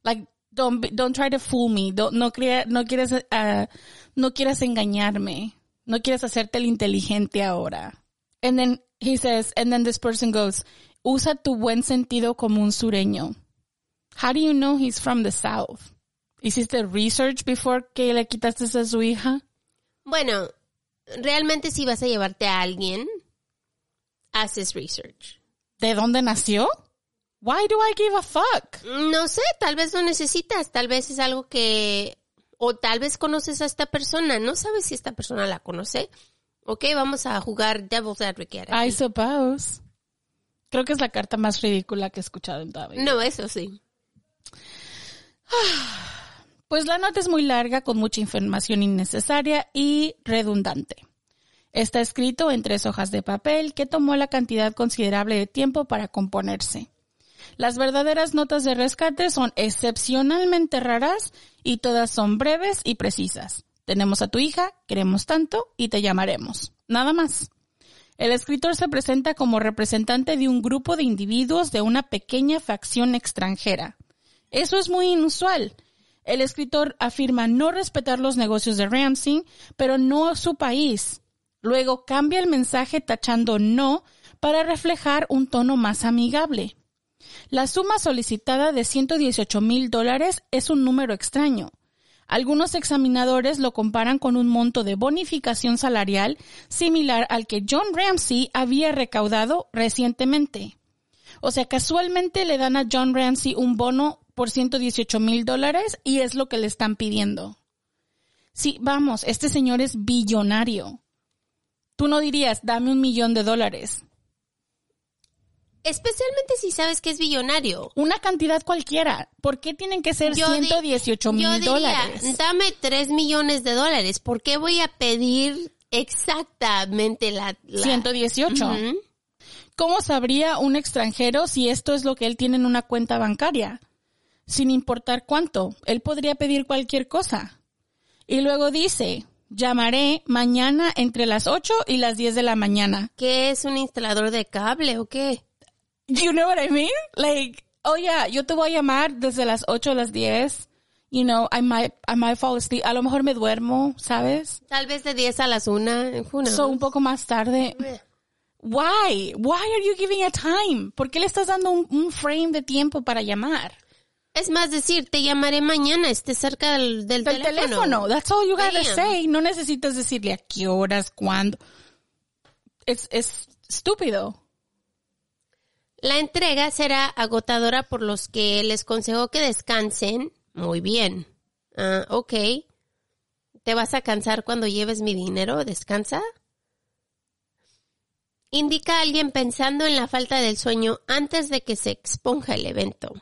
Like, don't, be- don't try to fool me. Don't- no, crea- no quieres, ah, no quieras engañarme. No quieres hacerte el inteligente ahora. And then he says, and then this person goes, usa tu buen sentido como un sureño. How do you know he's from the South? ¿Hiciste research before que le quitaste a su hija? Bueno, realmente si vas a llevarte a alguien, haces research. ¿De dónde nació? Why do I give a fuck? No sé, tal vez lo necesitas, tal vez es algo que, o tal vez conoces a esta persona, no sabes si esta persona la conoce. Ok, vamos a jugar Devil's Advocate. aquí. I suppose. Creo que es la carta más ridícula que he escuchado en toda mi vida. No, eso sí. Pues la nota es muy larga, con mucha información innecesaria y redundante. Está escrito en tres hojas de papel que tomó la cantidad considerable de tiempo para componerse. Las verdaderas notas de rescate son excepcionalmente raras y todas son breves y precisas. Tenemos a tu hija, queremos tanto y te llamaremos. Nada más. El escritor se presenta como representante de un grupo de individuos de una pequeña facción extranjera. Eso es muy inusual. El escritor afirma no respetar los negocios de Ramsey, pero no su país. Luego cambia el mensaje tachando no para reflejar un tono más amigable. La suma solicitada de 118 mil dólares es un número extraño. Algunos examinadores lo comparan con un monto de bonificación salarial similar al que John Ramsey había recaudado recientemente. O sea, casualmente le dan a John Ramsey un bono por 118 mil dólares y es lo que le están pidiendo. Sí, vamos, este señor es billonario. Tú no dirías, dame un millón de dólares. Especialmente si sabes que es billonario. Una cantidad cualquiera. ¿Por qué tienen que ser Yo di- 118 Yo mil dólares? dame tres millones de dólares. ¿Por qué voy a pedir exactamente la... la- 118. Ujú. ¿Cómo sabría un extranjero si esto es lo que él tiene en una cuenta bancaria? Sin importar cuánto, él podría pedir cualquier cosa. Y luego dice, llamaré mañana entre las 8 y las 10 de la mañana. ¿Qué es un instalador de cable o qué? You know what I mean? Like, oh yeah, yo te voy a llamar desde las 8 a las 10. You know, I might, I might fall asleep. A lo mejor me duermo, ¿sabes? Tal vez de 10 a las 1. Who knows? So, un poco más tarde. Why? Why are you giving a time? ¿Por qué le estás dando un, un frame de tiempo para llamar? Es más decir, te llamaré mañana, esté cerca del, del Del teléfono. teléfono. That's all you gotta Damn. say. No necesitas decirle a qué horas, cuándo. Es, es estúpido. La entrega será agotadora por los que les consejo que descansen. Muy bien. Ah, ok. ¿Te vas a cansar cuando lleves mi dinero? ¿Descansa? Indica a alguien pensando en la falta del sueño antes de que se exponga el evento.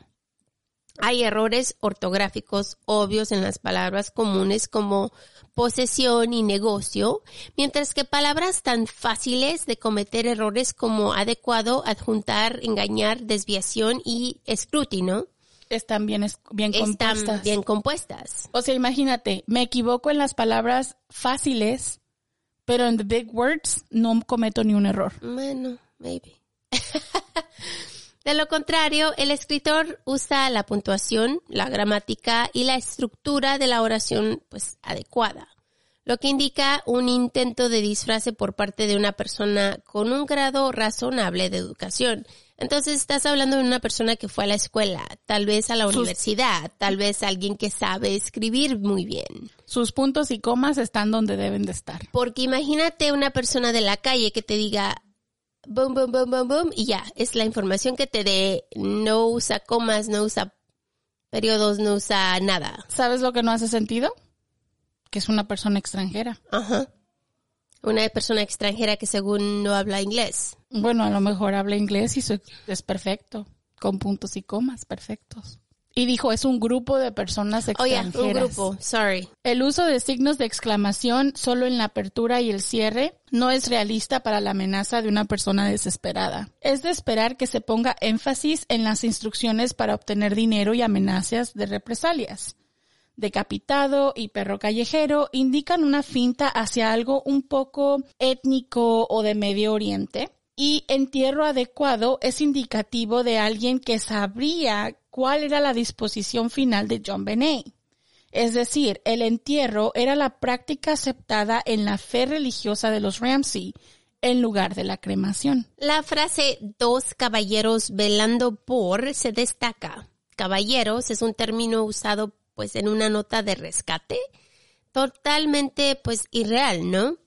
Hay errores ortográficos obvios en las palabras comunes como posesión y negocio, mientras que palabras tan fáciles de cometer errores como adecuado, adjuntar, engañar, desviación y escrutino Están bien, bien están compuestas. bien compuestas. O sea, imagínate, me equivoco en las palabras fáciles, pero en the big words no cometo ni un error. Bueno, maybe. De lo contrario, el escritor usa la puntuación, la gramática y la estructura de la oración pues adecuada, lo que indica un intento de disfrace por parte de una persona con un grado razonable de educación. Entonces estás hablando de una persona que fue a la escuela, tal vez a la universidad, tal vez alguien que sabe escribir muy bien. Sus puntos y comas están donde deben de estar. Porque imagínate una persona de la calle que te diga boom, boom, boom, boom, boom, y ya, es la información que te dé. No usa comas, no usa periodos, no usa nada. ¿Sabes lo que no hace sentido? Que es una persona extranjera. Ajá. Una persona extranjera que según no habla inglés. Bueno, a lo mejor habla inglés y es perfecto, con puntos y comas perfectos. Y dijo, es un grupo de personas Oye, extranjeras. un grupo, sorry. El uso de signos de exclamación solo en la apertura y el cierre no es realista para la amenaza de una persona desesperada. Es de esperar que se ponga énfasis en las instrucciones para obtener dinero y amenazas de represalias. Decapitado y perro callejero indican una finta hacia algo un poco étnico o de Medio Oriente. Y entierro adecuado es indicativo de alguien que sabría cuál era la disposición final de John Benet. Es decir, el entierro era la práctica aceptada en la fe religiosa de los Ramsey en lugar de la cremación. La frase dos caballeros velando por se destaca. Caballeros es un término usado pues en una nota de rescate totalmente pues irreal, ¿no?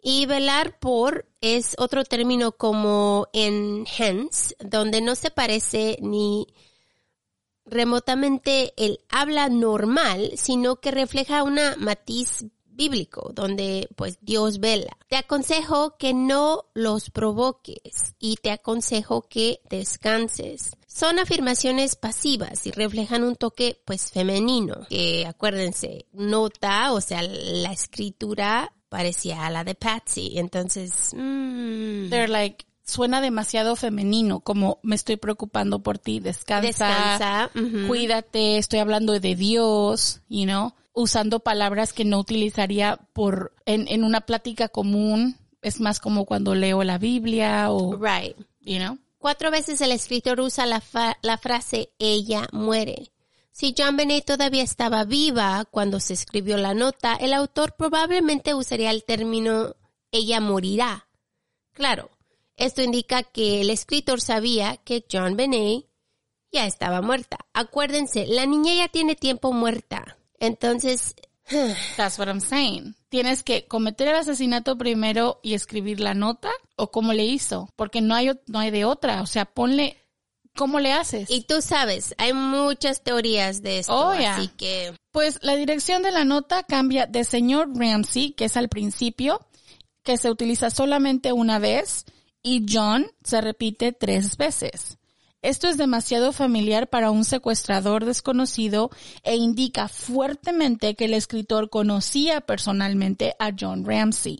Y velar por es otro término como en hence, donde no se parece ni remotamente el habla normal, sino que refleja una matiz bíblico, donde pues Dios vela. Te aconsejo que no los provoques y te aconsejo que descanses. Son afirmaciones pasivas y reflejan un toque pues femenino, que acuérdense, nota, o sea, la escritura parecía a la de Patsy, entonces, mm, They're like, suena demasiado femenino, como me estoy preocupando por ti, descansa, cuídate, estoy hablando de Dios, you know, usando palabras que no utilizaría por, en, en una plática común, es más como cuando leo la Biblia o, right. you know. Cuatro veces el escritor usa la, fa- la frase ella muere. Si John Benet todavía estaba viva cuando se escribió la nota, el autor probablemente usaría el término ella morirá. Claro, esto indica que el escritor sabía que John Benet ya estaba muerta. Acuérdense, la niña ya tiene tiempo muerta. Entonces, That's what I'm saying. Tienes que cometer el asesinato primero y escribir la nota o cómo le hizo, porque no hay, no hay de otra. O sea, ponle cómo le haces. y tú sabes, hay muchas teorías de esto, Oh, yeah. así que Pues la dirección de la nota cambia de señor Ramsey, que es al principio, que se utiliza solamente una vez, y John se repite tres veces. Esto es demasiado familiar para un secuestrador desconocido e indica fuertemente que el escritor conocía personalmente a John Ramsey.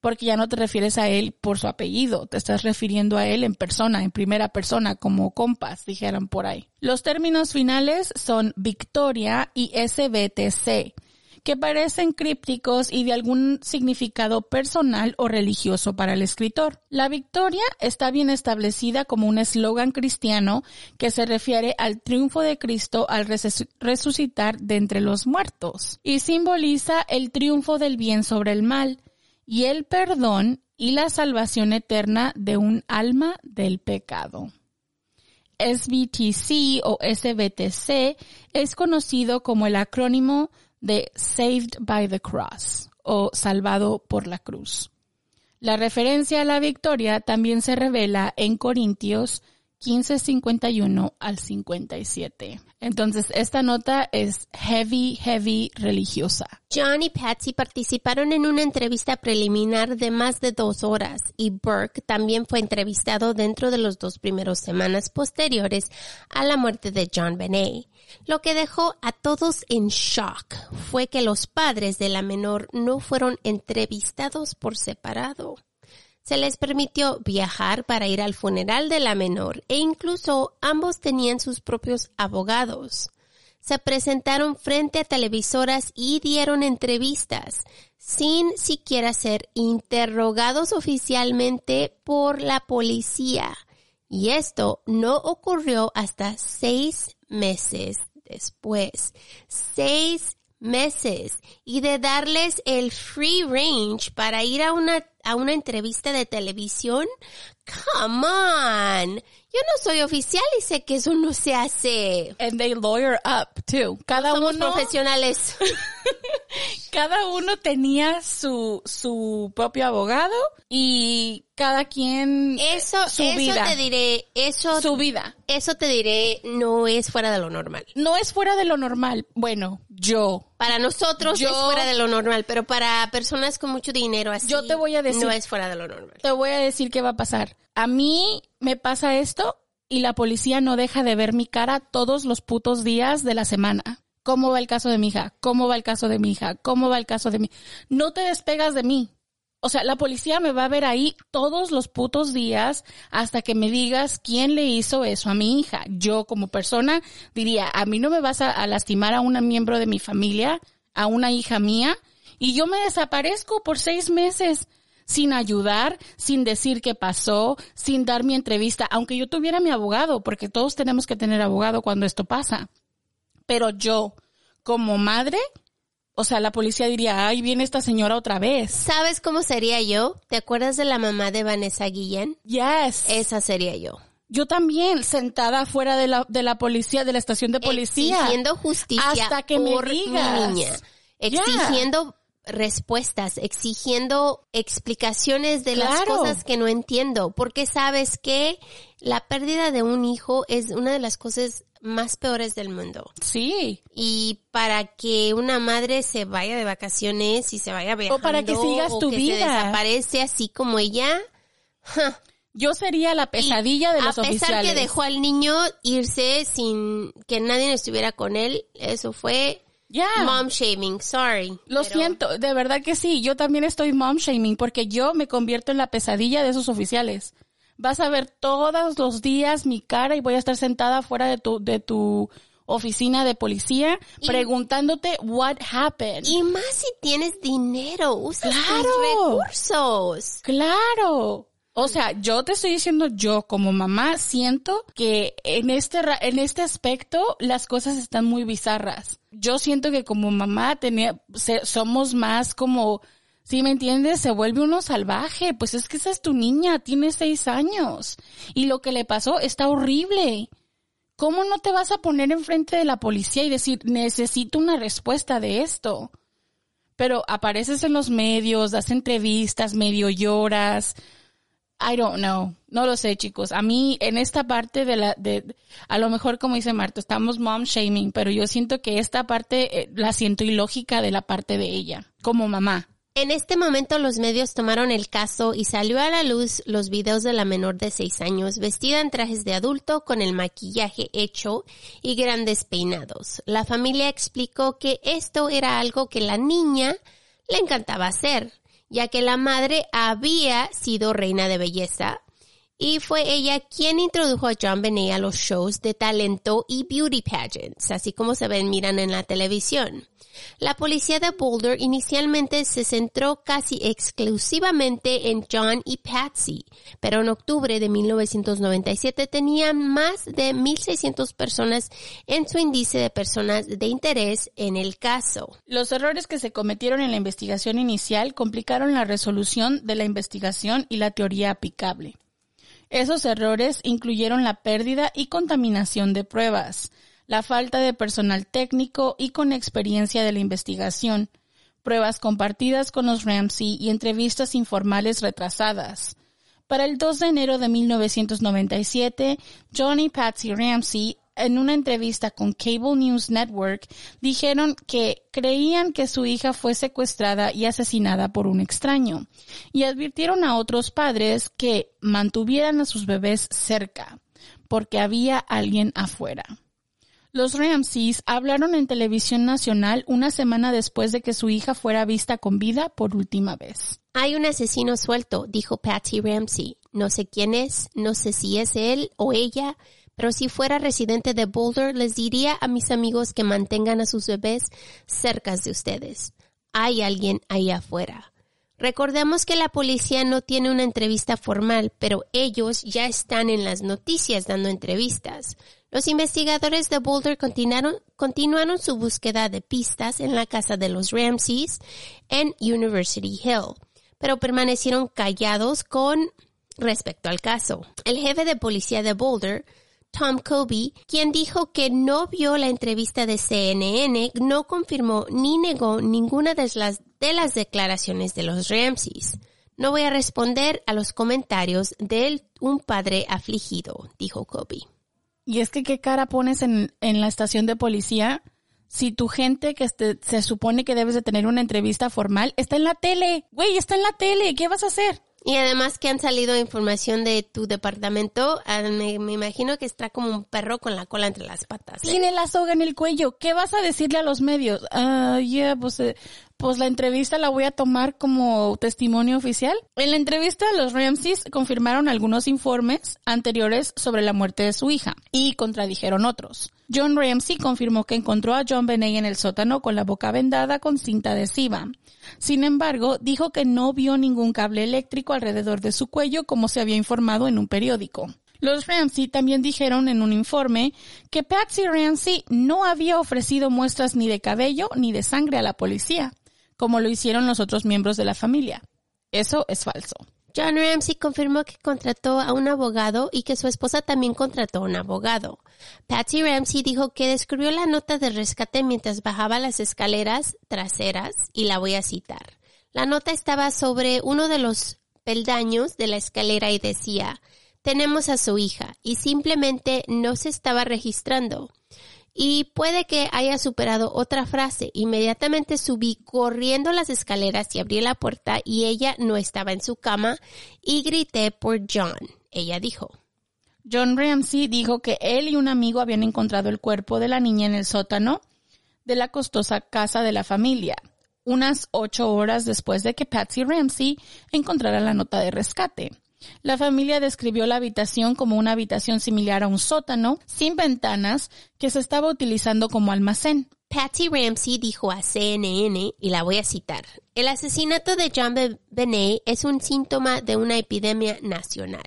Porque ya no te refieres a él por su apellido, te estás refiriendo a él en persona, en primera persona, como compas, dijeran por ahí. Los términos finales son Victoria y SBTC, que parecen crípticos y de algún significado personal o religioso para el escritor. La victoria está bien establecida como un eslogan cristiano que se refiere al triunfo de Cristo al resu- resucitar de entre los muertos y simboliza el triunfo del bien sobre el mal y el perdón y la salvación eterna de un alma del pecado. SBTC o SBTC es conocido como el acrónimo de Saved by the Cross o Salvado por la Cruz. La referencia a la victoria también se revela en Corintios 15:51 al 57. Entonces, esta nota es heavy, heavy religiosa. John y Patsy participaron en una entrevista preliminar de más de dos horas y Burke también fue entrevistado dentro de los dos primeros semanas posteriores a la muerte de John Benet. Lo que dejó a todos en shock fue que los padres de la menor no fueron entrevistados por separado. Se les permitió viajar para ir al funeral de la menor e incluso ambos tenían sus propios abogados se presentaron frente a televisoras y dieron entrevistas sin siquiera ser interrogados oficialmente por la policía. Y esto no ocurrió hasta seis meses después. Seis meses. Y de darles el free range para ir a una, a una entrevista de televisión. Come on. Yo no soy oficial y sé que eso no se hace. And they lawyer up too. Cada Somos uno profesionales. cada uno tenía su, su propio abogado y cada quien Eso, su eso vida. te diré, eso, su vida. eso te diré, no es fuera de lo normal. No es fuera de lo normal. Bueno, yo. Para nosotros Yo- es fuera de lo normal, pero para personas con mucho dinero así, Yo te voy a decir- no es fuera de lo normal. Te voy a decir qué va a pasar. A mí me pasa esto y la policía no deja de ver mi cara todos los putos días de la semana. ¿Cómo va el caso de mi hija? ¿Cómo va el caso de mi hija? ¿Cómo va el caso de mi? No te despegas de mí. O sea, la policía me va a ver ahí todos los putos días hasta que me digas quién le hizo eso a mi hija. Yo como persona diría, a mí no me vas a, lastimar a un miembro de mi familia, a una hija mía, y yo me desaparezco por seis meses sin ayudar, sin decir qué pasó, sin dar mi entrevista, aunque yo tuviera mi abogado, porque todos tenemos que tener abogado cuando esto pasa. Pero yo, como madre, o sea, la policía diría, ay, viene esta señora otra vez. ¿Sabes cómo sería yo? ¿Te acuerdas de la mamá de Vanessa Guillén? Yes. Esa sería yo. Yo también, sentada afuera de la, de la policía, de la estación de policía. Exigiendo justicia Hasta que me por digas. mi niña. Yeah. Exigiendo respuestas, exigiendo explicaciones de las cosas que no entiendo. Porque sabes que la pérdida de un hijo es una de las cosas más peores del mundo. Sí. Y para que una madre se vaya de vacaciones y se vaya viajando. O para que sigas o tu que vida. Se desaparece así como ella. Yo sería la pesadilla de los a pesar oficiales. que dejó al niño irse sin que nadie estuviera con él, eso fue mom shaming, sorry. Lo Pero siento, de verdad que sí. Yo también estoy mom shaming porque yo me convierto en la pesadilla de esos oficiales. Vas a ver todos los días mi cara y voy a estar sentada fuera de tu, de tu oficina de policía Y- preguntándote what happened. Y más si tienes dinero, usa Claro. recursos. Claro. O sea, yo te estoy diciendo, yo como mamá siento que en este, en este aspecto las cosas están muy bizarras. Yo siento que como mamá tenía, se- somos más como, si me entiendes, se vuelve uno salvaje. Pues es que esa es tu niña, tiene seis años. Y lo que le pasó está horrible. ¿Cómo no te vas a poner enfrente de la policía y decir, necesito una respuesta de esto? Pero apareces en los medios, das entrevistas, medio lloras. I don't know. No lo sé, chicos. A mí, en esta parte de la, de, a lo mejor como dice Marta, estamos mom shaming, pero yo siento que esta parte eh, la siento ilógica de la parte de ella, como mamá. En este momento los medios tomaron el caso y salió a la luz los videos de la menor de seis años vestida en trajes de adulto con el maquillaje hecho y grandes peinados. La familia explicó que esto era algo que la niña le encantaba hacer, ya que la madre había sido reina de belleza y fue ella quien introdujo a John Benet a los shows de talento y beauty pageants, así como se ven miran en la televisión. La policía de Boulder inicialmente se centró casi exclusivamente en John y Patsy, pero en octubre de 1997 tenían más de 1.600 personas en su índice de personas de interés en el caso. Los errores que se cometieron en la investigación inicial complicaron la resolución de la investigación y la teoría aplicable. Esos errores incluyeron la pérdida y contaminación de pruebas, la falta de personal técnico y con experiencia de la investigación, pruebas compartidas con los Ramsey y entrevistas informales retrasadas. Para el 2 de enero de 1997, Johnny Patsy Ramsey en una entrevista con Cable News Network dijeron que creían que su hija fue secuestrada y asesinada por un extraño y advirtieron a otros padres que mantuvieran a sus bebés cerca porque había alguien afuera. Los Ramseys hablaron en televisión nacional una semana después de que su hija fuera vista con vida por última vez. Hay un asesino suelto, dijo Patsy Ramsey. No sé quién es, no sé si es él o ella, pero si fuera residente de Boulder, les diría a mis amigos que mantengan a sus bebés cerca de ustedes. Hay alguien ahí afuera. Recordemos que la policía no tiene una entrevista formal, pero ellos ya están en las noticias dando entrevistas. Los investigadores de Boulder continuaron, continuaron su búsqueda de pistas en la casa de los Ramseys en University Hill, pero permanecieron callados con respecto al caso. El jefe de policía de Boulder Tom Kobe, quien dijo que no vio la entrevista de CNN, no confirmó ni negó ninguna de las, de las declaraciones de los Ramseys. No voy a responder a los comentarios de un padre afligido, dijo Kobe. Y es que qué cara pones en, en la estación de policía si tu gente que este, se supone que debes de tener una entrevista formal está en la tele. Güey, está en la tele. ¿Qué vas a hacer? Y además que han salido información de tu departamento, ah, me, imagino que está como un perro con la cola entre las patas. ¿eh? Tiene la soga en el cuello. ¿Qué vas a decirle a los medios? Ah, yeah, pues, eh, pues la entrevista la voy a tomar como testimonio oficial. En la entrevista, los Ramses confirmaron algunos informes anteriores sobre la muerte de su hija y contradijeron otros. John Ramsey confirmó que encontró a John Benet en el sótano con la boca vendada con cinta adhesiva. Sin embargo, dijo que no vio ningún cable eléctrico alrededor de su cuello como se había informado en un periódico. Los Ramsey también dijeron en un informe que Patsy Ramsey no había ofrecido muestras ni de cabello ni de sangre a la policía, como lo hicieron los otros miembros de la familia. Eso es falso. John Ramsey confirmó que contrató a un abogado y que su esposa también contrató a un abogado. Patsy Ramsey dijo que descubrió la nota de rescate mientras bajaba las escaleras traseras y la voy a citar. La nota estaba sobre uno de los peldaños de la escalera y decía, tenemos a su hija y simplemente no se estaba registrando y puede que haya superado otra frase. Inmediatamente subí corriendo las escaleras y abrí la puerta y ella no estaba en su cama y grité por John. Ella dijo. John Ramsey dijo que él y un amigo habían encontrado el cuerpo de la niña en el sótano de la costosa casa de la familia, unas ocho horas después de que Patsy Ramsey encontrara la nota de rescate. La familia describió la habitación como una habitación similar a un sótano, sin ventanas, que se estaba utilizando como almacén. Patsy Ramsey dijo a CNN, y la voy a citar, el asesinato de John Benet es un síntoma de una epidemia nacional.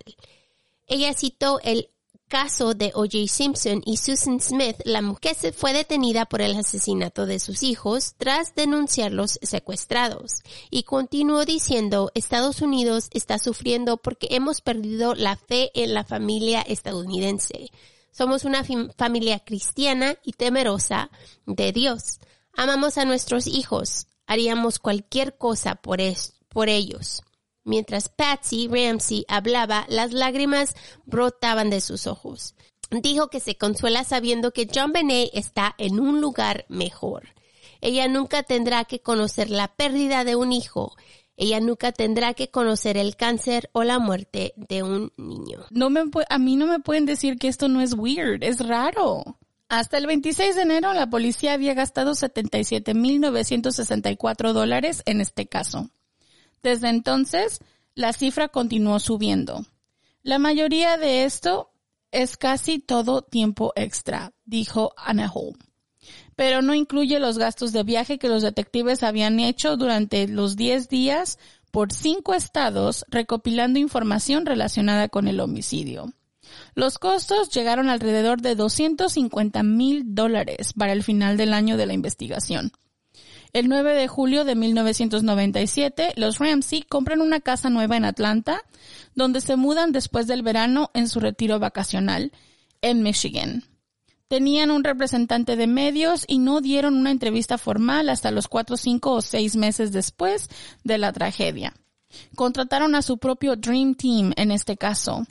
Ella citó el caso de O.J. Simpson y Susan Smith, la mujer fue detenida por el asesinato de sus hijos tras denunciarlos secuestrados. Y continuó diciendo, Estados Unidos está sufriendo porque hemos perdido la fe en la familia estadounidense. Somos una familia cristiana y temerosa de Dios. Amamos a nuestros hijos. Haríamos cualquier cosa por ellos. Mientras Patsy Ramsey hablaba, las lágrimas brotaban de sus ojos. Dijo que se consuela sabiendo que John Benet está en un lugar mejor. Ella nunca tendrá que conocer la pérdida de un hijo. Ella nunca tendrá que conocer el cáncer o la muerte de un niño. No me a mí no me pueden decir que esto no es weird, es raro. Hasta el 26 de enero la policía había gastado 77.964 dólares en este caso. Desde entonces, la cifra continuó subiendo. La mayoría de esto es casi todo tiempo extra, dijo Anna Holm pero no incluye los gastos de viaje que los detectives habían hecho durante los 10 días por cinco estados recopilando información relacionada con el homicidio. Los costos llegaron alrededor de 250 mil dólares para el final del año de la investigación. El 9 de julio de 1997, los Ramsey compran una casa nueva en Atlanta, donde se mudan después del verano en su retiro vacacional en Michigan tenían un representante de medios y no dieron una entrevista formal hasta los cuatro, cinco o seis meses después de la tragedia. Contrataron a su propio Dream Team en este caso.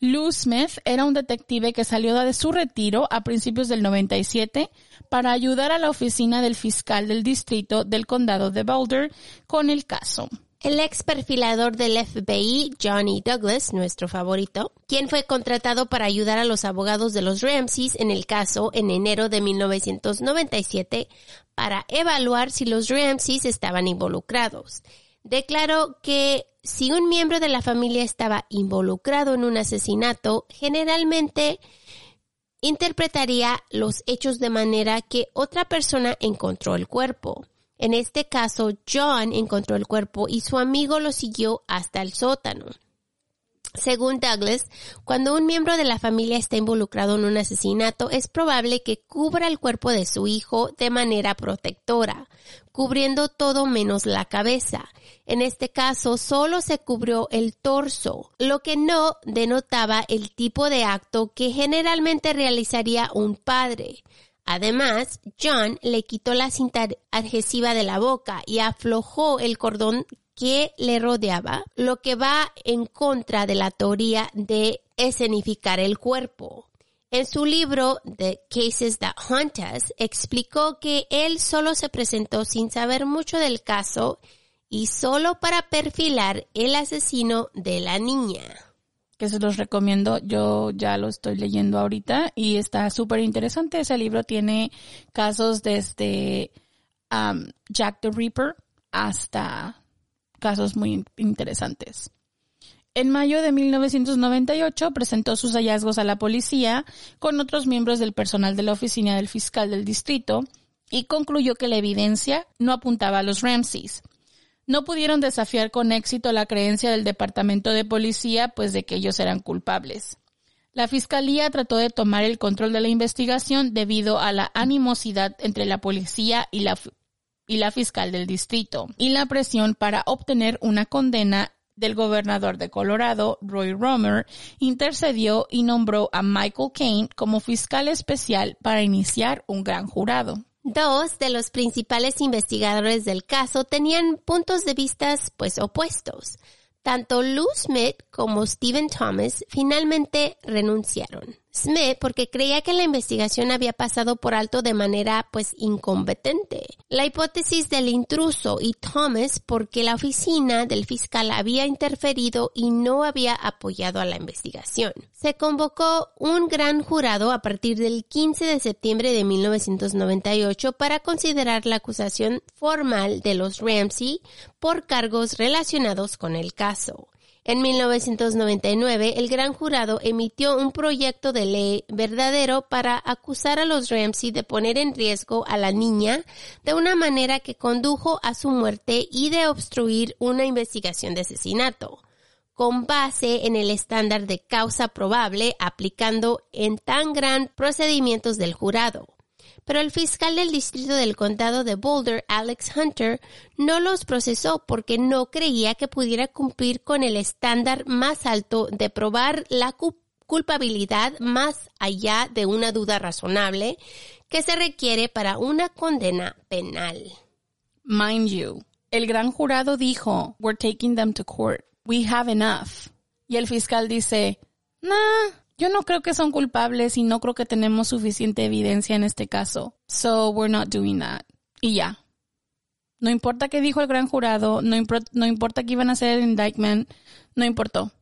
Lou Smith era un detective que salió de su retiro a principios del 97 para ayudar a la oficina del fiscal del distrito del condado de Boulder con el caso. El ex perfilador del FBI, Johnny Douglas, nuestro favorito, quien fue contratado para ayudar a los abogados de los Ramseys en el caso en enero de 1997 para evaluar si los Ramseys estaban involucrados. Declaró que si un miembro de la familia estaba involucrado en un asesinato, generalmente interpretaría los hechos de manera que otra persona encontró el cuerpo. En este caso, John encontró el cuerpo y su amigo lo siguió hasta el sótano. Según Douglas, cuando un miembro de la familia está involucrado en un asesinato, es probable que cubra el cuerpo de su hijo de manera protectora, cubriendo todo menos la cabeza. En este caso, solo se cubrió el torso, lo que no denotaba el tipo de acto que generalmente realizaría un padre. Además, John le quitó la cinta adhesiva de la boca y aflojó el cordón que le rodeaba, lo que va en contra de la teoría de escenificar el cuerpo. En su libro The Cases That Haunt Us, explicó que él solo se presentó sin saber mucho del caso y solo para perfilar el asesino de la niña que se los recomiendo. Yo ya lo estoy leyendo ahorita y está súper interesante. Ese libro tiene casos desde um, Jack the Reaper hasta casos muy interesantes. En mayo de 1998 presentó sus hallazgos a la policía con otros miembros del personal de la oficina del fiscal del distrito y concluyó que la evidencia no apuntaba a los Ramseys no pudieron desafiar con éxito la creencia del Departamento de Policía, pues de que ellos eran culpables. La Fiscalía trató de tomar el control de la investigación debido a la animosidad entre la policía y la, y la fiscal del distrito y la presión para obtener una condena del gobernador de Colorado, Roy Romer, intercedió y nombró a Michael Kane como fiscal especial para iniciar un gran jurado. Dos de los principales investigadores del caso tenían puntos de vista pues opuestos. Tanto Lou Smith como Stephen Thomas finalmente renunciaron. Smith porque creía que la investigación había pasado por alto de manera pues incompetente. La hipótesis del intruso y Thomas porque la oficina del fiscal había interferido y no había apoyado a la investigación. Se convocó un gran jurado a partir del 15 de septiembre de 1998 para considerar la acusación formal de los Ramsey por cargos relacionados con el caso. En 1999, el gran jurado emitió un proyecto de ley verdadero para acusar a los Ramsey de poner en riesgo a la niña de una manera que condujo a su muerte y de obstruir una investigación de asesinato, con base en el estándar de causa probable aplicando en tan gran procedimientos del jurado pero el fiscal del distrito del condado de Boulder, Alex Hunter, no los procesó porque no creía que pudiera cumplir con el estándar más alto de probar la culpabilidad más allá de una duda razonable que se requiere para una condena penal. Mind you, el gran jurado dijo, we're taking them to court. We have enough. Y el fiscal dice, nah, yo no creo que son culpables y no creo que tenemos suficiente evidencia en este caso. So we're not doing that. Y ya. No importa qué dijo el gran jurado, no, importa que iban a hacer el indictment, no importó.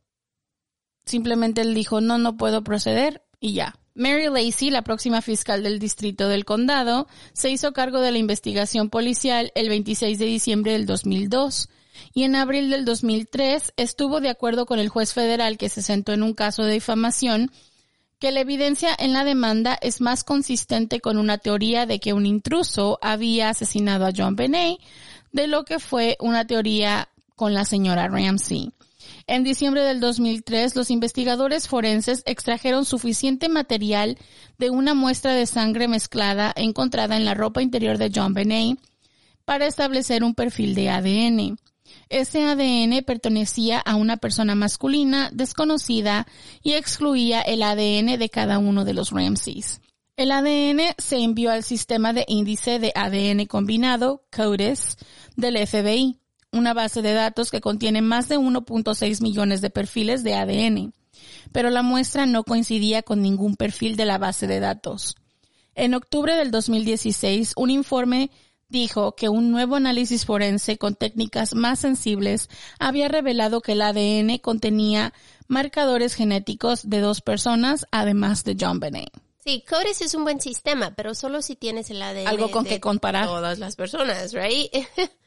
Simplemente él dijo, no, no puedo proceder y ya. Mary Lacey, la próxima fiscal del distrito del condado, se hizo cargo de la investigación policial el 26 de diciembre del 2002 y en abril del 2003 estuvo de acuerdo con el juez federal que se sentó en un caso de difamación que la evidencia en la demanda es más consistente con una teoría de que un intruso había asesinado a John Benet de lo que fue una teoría con la señora Ramsey. En diciembre del 2003, los investigadores forenses extrajeron suficiente material de una muestra de sangre mezclada encontrada en la ropa interior de John Benet para establecer un perfil de ADN. Ese ADN pertenecía a una persona masculina desconocida y excluía el ADN de cada uno de los Ramseys. El ADN se envió al sistema de índice de ADN combinado, CODIS, del FBI una base de datos que contiene más de 1.6 millones de perfiles de ADN, pero la muestra no coincidía con ningún perfil de la base de datos. En octubre del 2016, un informe dijo que un nuevo análisis forense con técnicas más sensibles había revelado que el ADN contenía marcadores genéticos de dos personas, además de John Benet. Sí, CODIS es un buen sistema, pero solo si tienes el ADN. Algo con de que comparar. Todas las personas, right?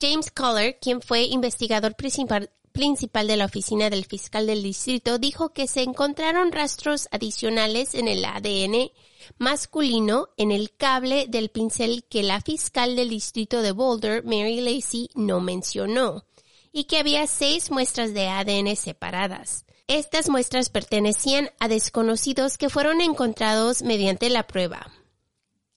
James Collar, quien fue investigador principal, de la oficina del fiscal del distrito, dijo que se encontraron rastros adicionales en el ADN masculino en el cable del pincel que la fiscal del distrito de Boulder, Mary Lacey, no mencionó, y que había seis muestras de ADN separadas. Estas muestras pertenecían a desconocidos que fueron encontrados mediante la prueba.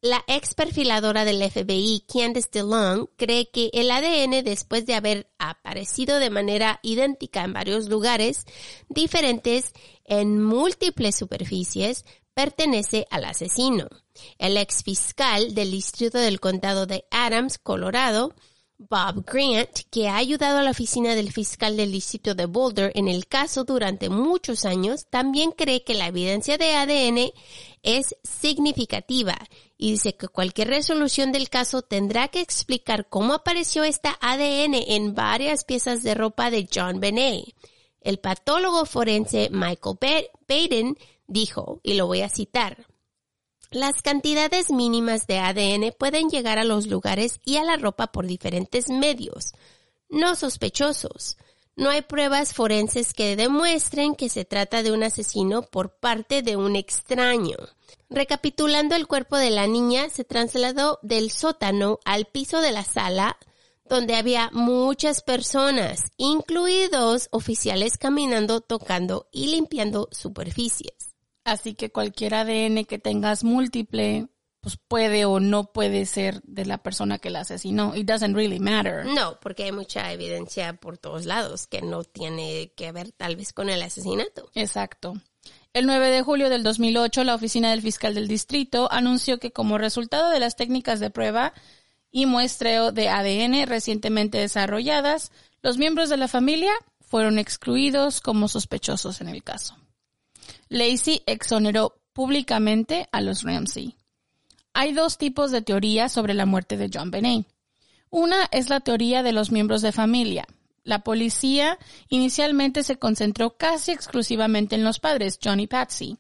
La ex perfiladora del FBI, Candice DeLong, cree que el ADN, después de haber aparecido de manera idéntica en varios lugares diferentes en múltiples superficies, pertenece al asesino. El ex fiscal del distrito del condado de Adams, Colorado, Bob Grant, que ha ayudado a la oficina del fiscal del distrito de Boulder en el caso durante muchos años, también cree que la evidencia de ADN es significativa y dice que cualquier resolución del caso tendrá que explicar cómo apareció esta ADN en varias piezas de ropa de John Benet. El patólogo forense Michael Baden dijo, y lo voy a citar, las cantidades mínimas de ADN pueden llegar a los lugares y a la ropa por diferentes medios, no sospechosos. No hay pruebas forenses que demuestren que se trata de un asesino por parte de un extraño. Recapitulando, el cuerpo de la niña se trasladó del sótano al piso de la sala donde había muchas personas, incluidos oficiales caminando, tocando y limpiando superficies. Así que cualquier ADN que tengas múltiple, pues puede o no puede ser de la persona que la asesinó. It doesn't really matter. No, porque hay mucha evidencia por todos lados que no tiene que ver tal vez con el asesinato. Exacto. El 9 de julio del 2008, la oficina del fiscal del distrito anunció que como resultado de las técnicas de prueba y muestreo de ADN recientemente desarrolladas, los miembros de la familia fueron excluidos como sospechosos en el caso. Lacey exoneró públicamente a los Ramsey. Hay dos tipos de teorías sobre la muerte de John Benet. Una es la teoría de los miembros de familia. La policía inicialmente se concentró casi exclusivamente en los padres, John y Patsy.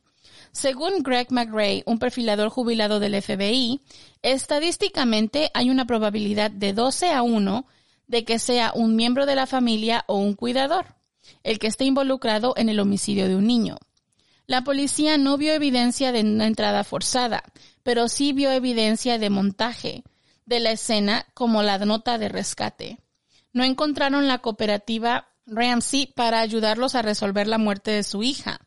Según Greg McRae, un perfilador jubilado del FBI, estadísticamente hay una probabilidad de 12 a 1 de que sea un miembro de la familia o un cuidador, el que esté involucrado en el homicidio de un niño. La policía no vio evidencia de una entrada forzada, pero sí vio evidencia de montaje de la escena como la nota de rescate. No encontraron la cooperativa Ramsey para ayudarlos a resolver la muerte de su hija,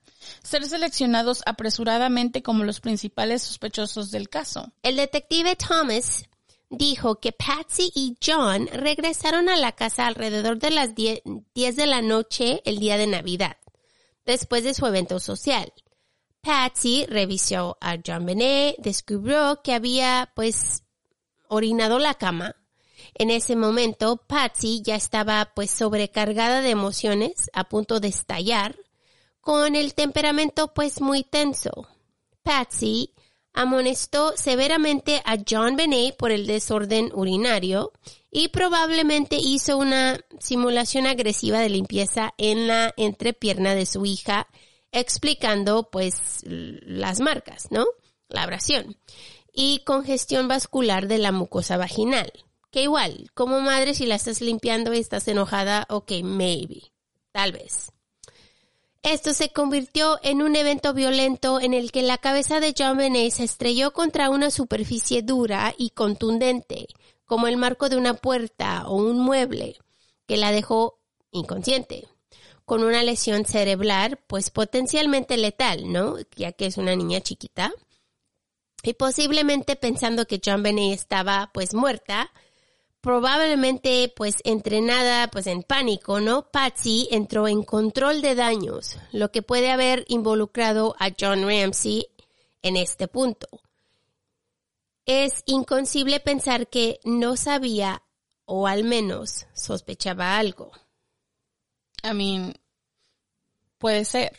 ser seleccionados apresuradamente como los principales sospechosos del caso. El detective Thomas dijo que Patsy y John regresaron a la casa alrededor de las 10 de la noche el día de Navidad después de su evento social. Patsy revisó a John Benet, descubrió que había pues orinado la cama. En ese momento, Patsy ya estaba pues sobrecargada de emociones, a punto de estallar, con el temperamento pues muy tenso. Patsy amonestó severamente a John Benet por el desorden urinario y probablemente hizo una simulación agresiva de limpieza en la entrepierna de su hija, explicando pues las marcas, ¿no? La abrasión. Y congestión vascular de la mucosa vaginal. Que igual, como madre, si la estás limpiando y estás enojada, ok, maybe. Tal vez. Esto se convirtió en un evento violento en el que la cabeza de John Benet se estrelló contra una superficie dura y contundente, como el marco de una puerta o un mueble, que la dejó inconsciente, con una lesión cerebral, pues potencialmente letal, ¿no? Ya que es una niña chiquita. Y posiblemente pensando que John Benet estaba pues muerta, probablemente pues entrenada pues en pánico, ¿no? Patsy entró en control de daños, lo que puede haber involucrado a John Ramsey en este punto. Es inconcebible pensar que no sabía o al menos sospechaba algo. I mean, puede ser.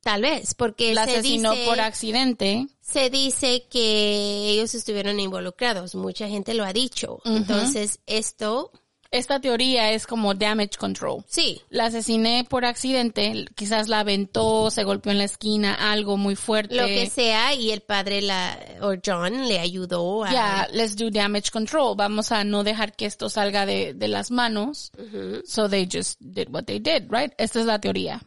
Tal vez, porque La se asesinó dice, por accidente. se dice que ellos estuvieron involucrados. Mucha gente lo ha dicho. Entonces, esto, Esta teoría es como damage control. sí, La asesiné por accidente, quizás la aventó, se golpeó en la esquina, algo muy fuerte. lo que sea, y el padre la, o John le ayudó a... Ya, let's do damage control. Vamos a no dejar que esto salga de, de las manos. So they just did what they did, right? Esta es la teoría.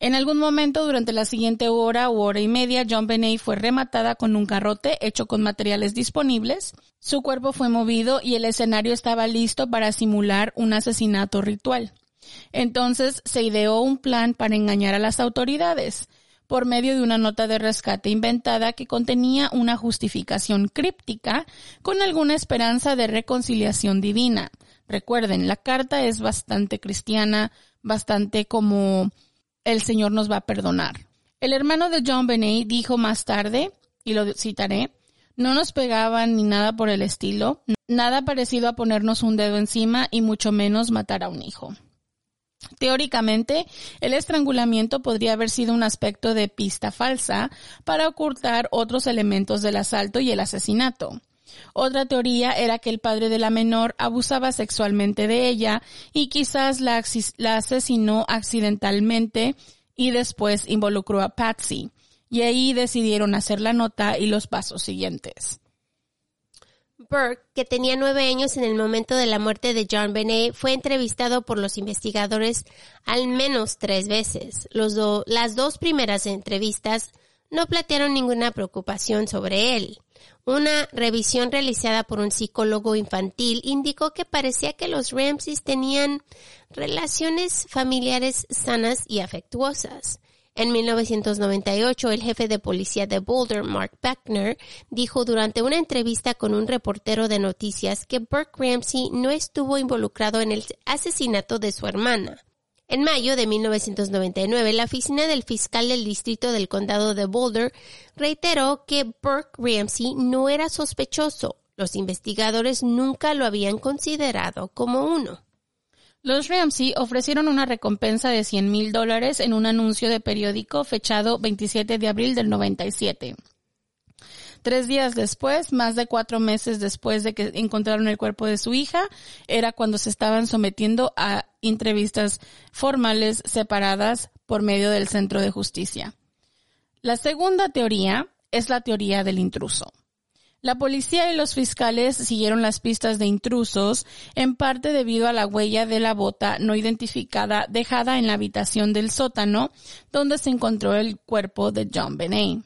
En algún momento durante la siguiente hora o hora y media, John Benet fue rematada con un carrote hecho con materiales disponibles. Su cuerpo fue movido y el escenario estaba listo para simular un asesinato ritual. Entonces se ideó un plan para engañar a las autoridades por medio de una nota de rescate inventada que contenía una justificación críptica con alguna esperanza de reconciliación divina. Recuerden, la carta es bastante cristiana, bastante como el Señor nos va a perdonar. El hermano de John Benet dijo más tarde, y lo citaré, no nos pegaban ni nada por el estilo, nada parecido a ponernos un dedo encima y mucho menos matar a un hijo. Teóricamente, el estrangulamiento podría haber sido un aspecto de pista falsa para ocultar otros elementos del asalto y el asesinato. Otra teoría era que el padre de la menor abusaba sexualmente de ella y quizás la, asesinó accidentalmente y después involucró a Patsy. Y ahí decidieron hacer la nota y los pasos siguientes. Burke, que tenía nueve años en el momento de la muerte de John Benet, fue entrevistado por los investigadores al menos tres veces. Las dos primeras entrevistas no plantearon ninguna preocupación sobre él. Una revisión realizada por un psicólogo infantil indicó que parecía que los Ramseys tenían relaciones familiares sanas y afectuosas. En 1998, el jefe de policía de Boulder, Mark Beckner, dijo durante una entrevista con un reportero de noticias que Burke Ramsey no estuvo involucrado en el asesinato de su hermana. En mayo de 1999, la oficina del fiscal del distrito del condado de Boulder reiteró que Burke Ramsey no era sospechoso. Los investigadores nunca lo habían considerado como uno. Los Ramsey ofrecieron una recompensa de 100 mil dólares en un anuncio de periódico fechado 27 de abril del 97. Tres días después, más de cuatro meses después de que encontraron el cuerpo de su hija, era cuando se estaban sometiendo a entrevistas formales separadas por medio del Centro de Justicia. La segunda teoría es la teoría del intruso. La policía y los fiscales siguieron las pistas de intrusos, en parte debido a la huella de la bota no identificada dejada en la habitación del sótano donde se encontró el cuerpo de John Benet.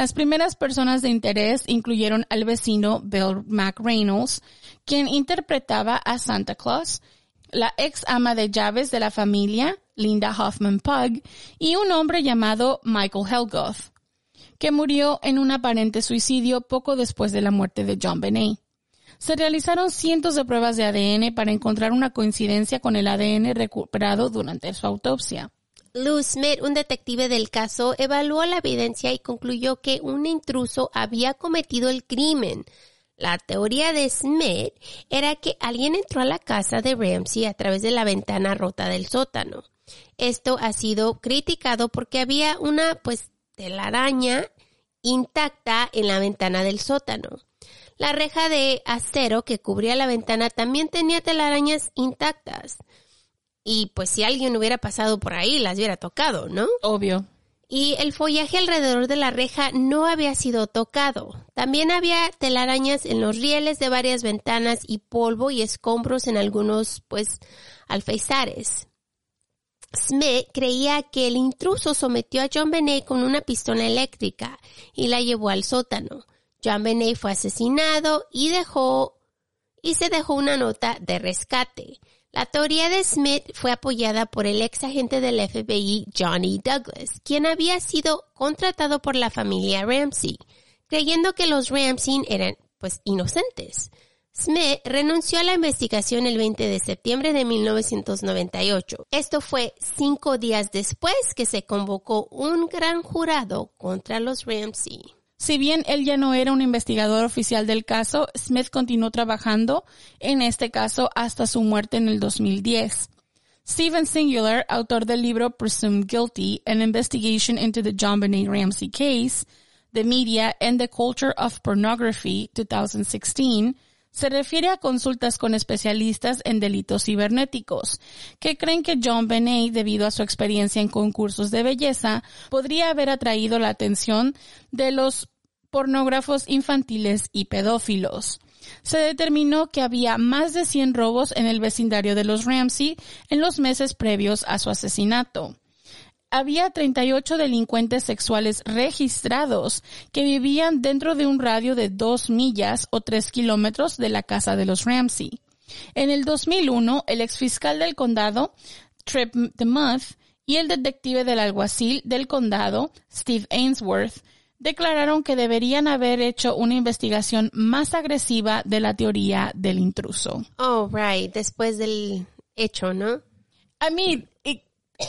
Las primeras personas de interés incluyeron al vecino Bill McReynolds, quien interpretaba a Santa Claus, la ex ama de llaves de la familia, Linda Hoffman Pug, y un hombre llamado Michael Helgoth que murió en un aparente suicidio poco después de la muerte de John Benet. Se realizaron cientos de pruebas de ADN para encontrar una coincidencia con el ADN recuperado durante su autopsia. Lou Smith, un detective del caso, evaluó la evidencia y concluyó que un intruso había cometido el crimen. La teoría de Smith era que alguien entró a la casa de Ramsey a través de la ventana rota del sótano. Esto ha sido criticado porque había una, pues, telaraña intacta en la ventana del sótano. La reja de acero que cubría la ventana también tenía telarañas intactas. Y pues si alguien hubiera pasado por ahí, las hubiera tocado, ¿no? Obvio. Y el follaje alrededor de la reja no había sido tocado. También había telarañas en los rieles de varias ventanas y polvo y escombros en algunos, pues, alfeizares. Smith creía que el intruso sometió a John Benet con una pistola eléctrica y la llevó al sótano. John Benet fue asesinado y dejó y se dejó una nota de rescate. La teoría de Smith fue apoyada por el ex agente del FBI Johnny Douglas, quien había sido contratado por la familia Ramsey, creyendo que los Ramsey eran pues inocentes. Smith renunció a la investigación el 20 de septiembre de 1998. Esto fue cinco días después que se convocó un gran jurado contra los Ramsey. Si bien él ya no era un investigador oficial del caso, Smith continuó trabajando en este caso hasta su muerte en el 2010. Steven Singular, autor del libro Presumed Guilty, An Investigation into the John Benet Ramsey Case, The Media and the Culture of Pornography, 2016, se refiere a consultas con especialistas en delitos cibernéticos, que creen que John Benet, debido a su experiencia en concursos de belleza, podría haber atraído la atención de los pornógrafos infantiles y pedófilos. Se determinó que había más de 100 robos en el vecindario de los Ramsey en los meses previos a su asesinato había 38 delincuentes sexuales registrados que vivían dentro de un radio de dos millas o tres kilómetros de la casa de los Ramsey. En el 2001, el exfiscal del condado, Trip DeMuth, y el detective del alguacil del condado, Steve Ainsworth, declararon que deberían haber hecho una investigación más agresiva de la teoría del intruso. Oh, right, después del hecho, ¿no? I mean,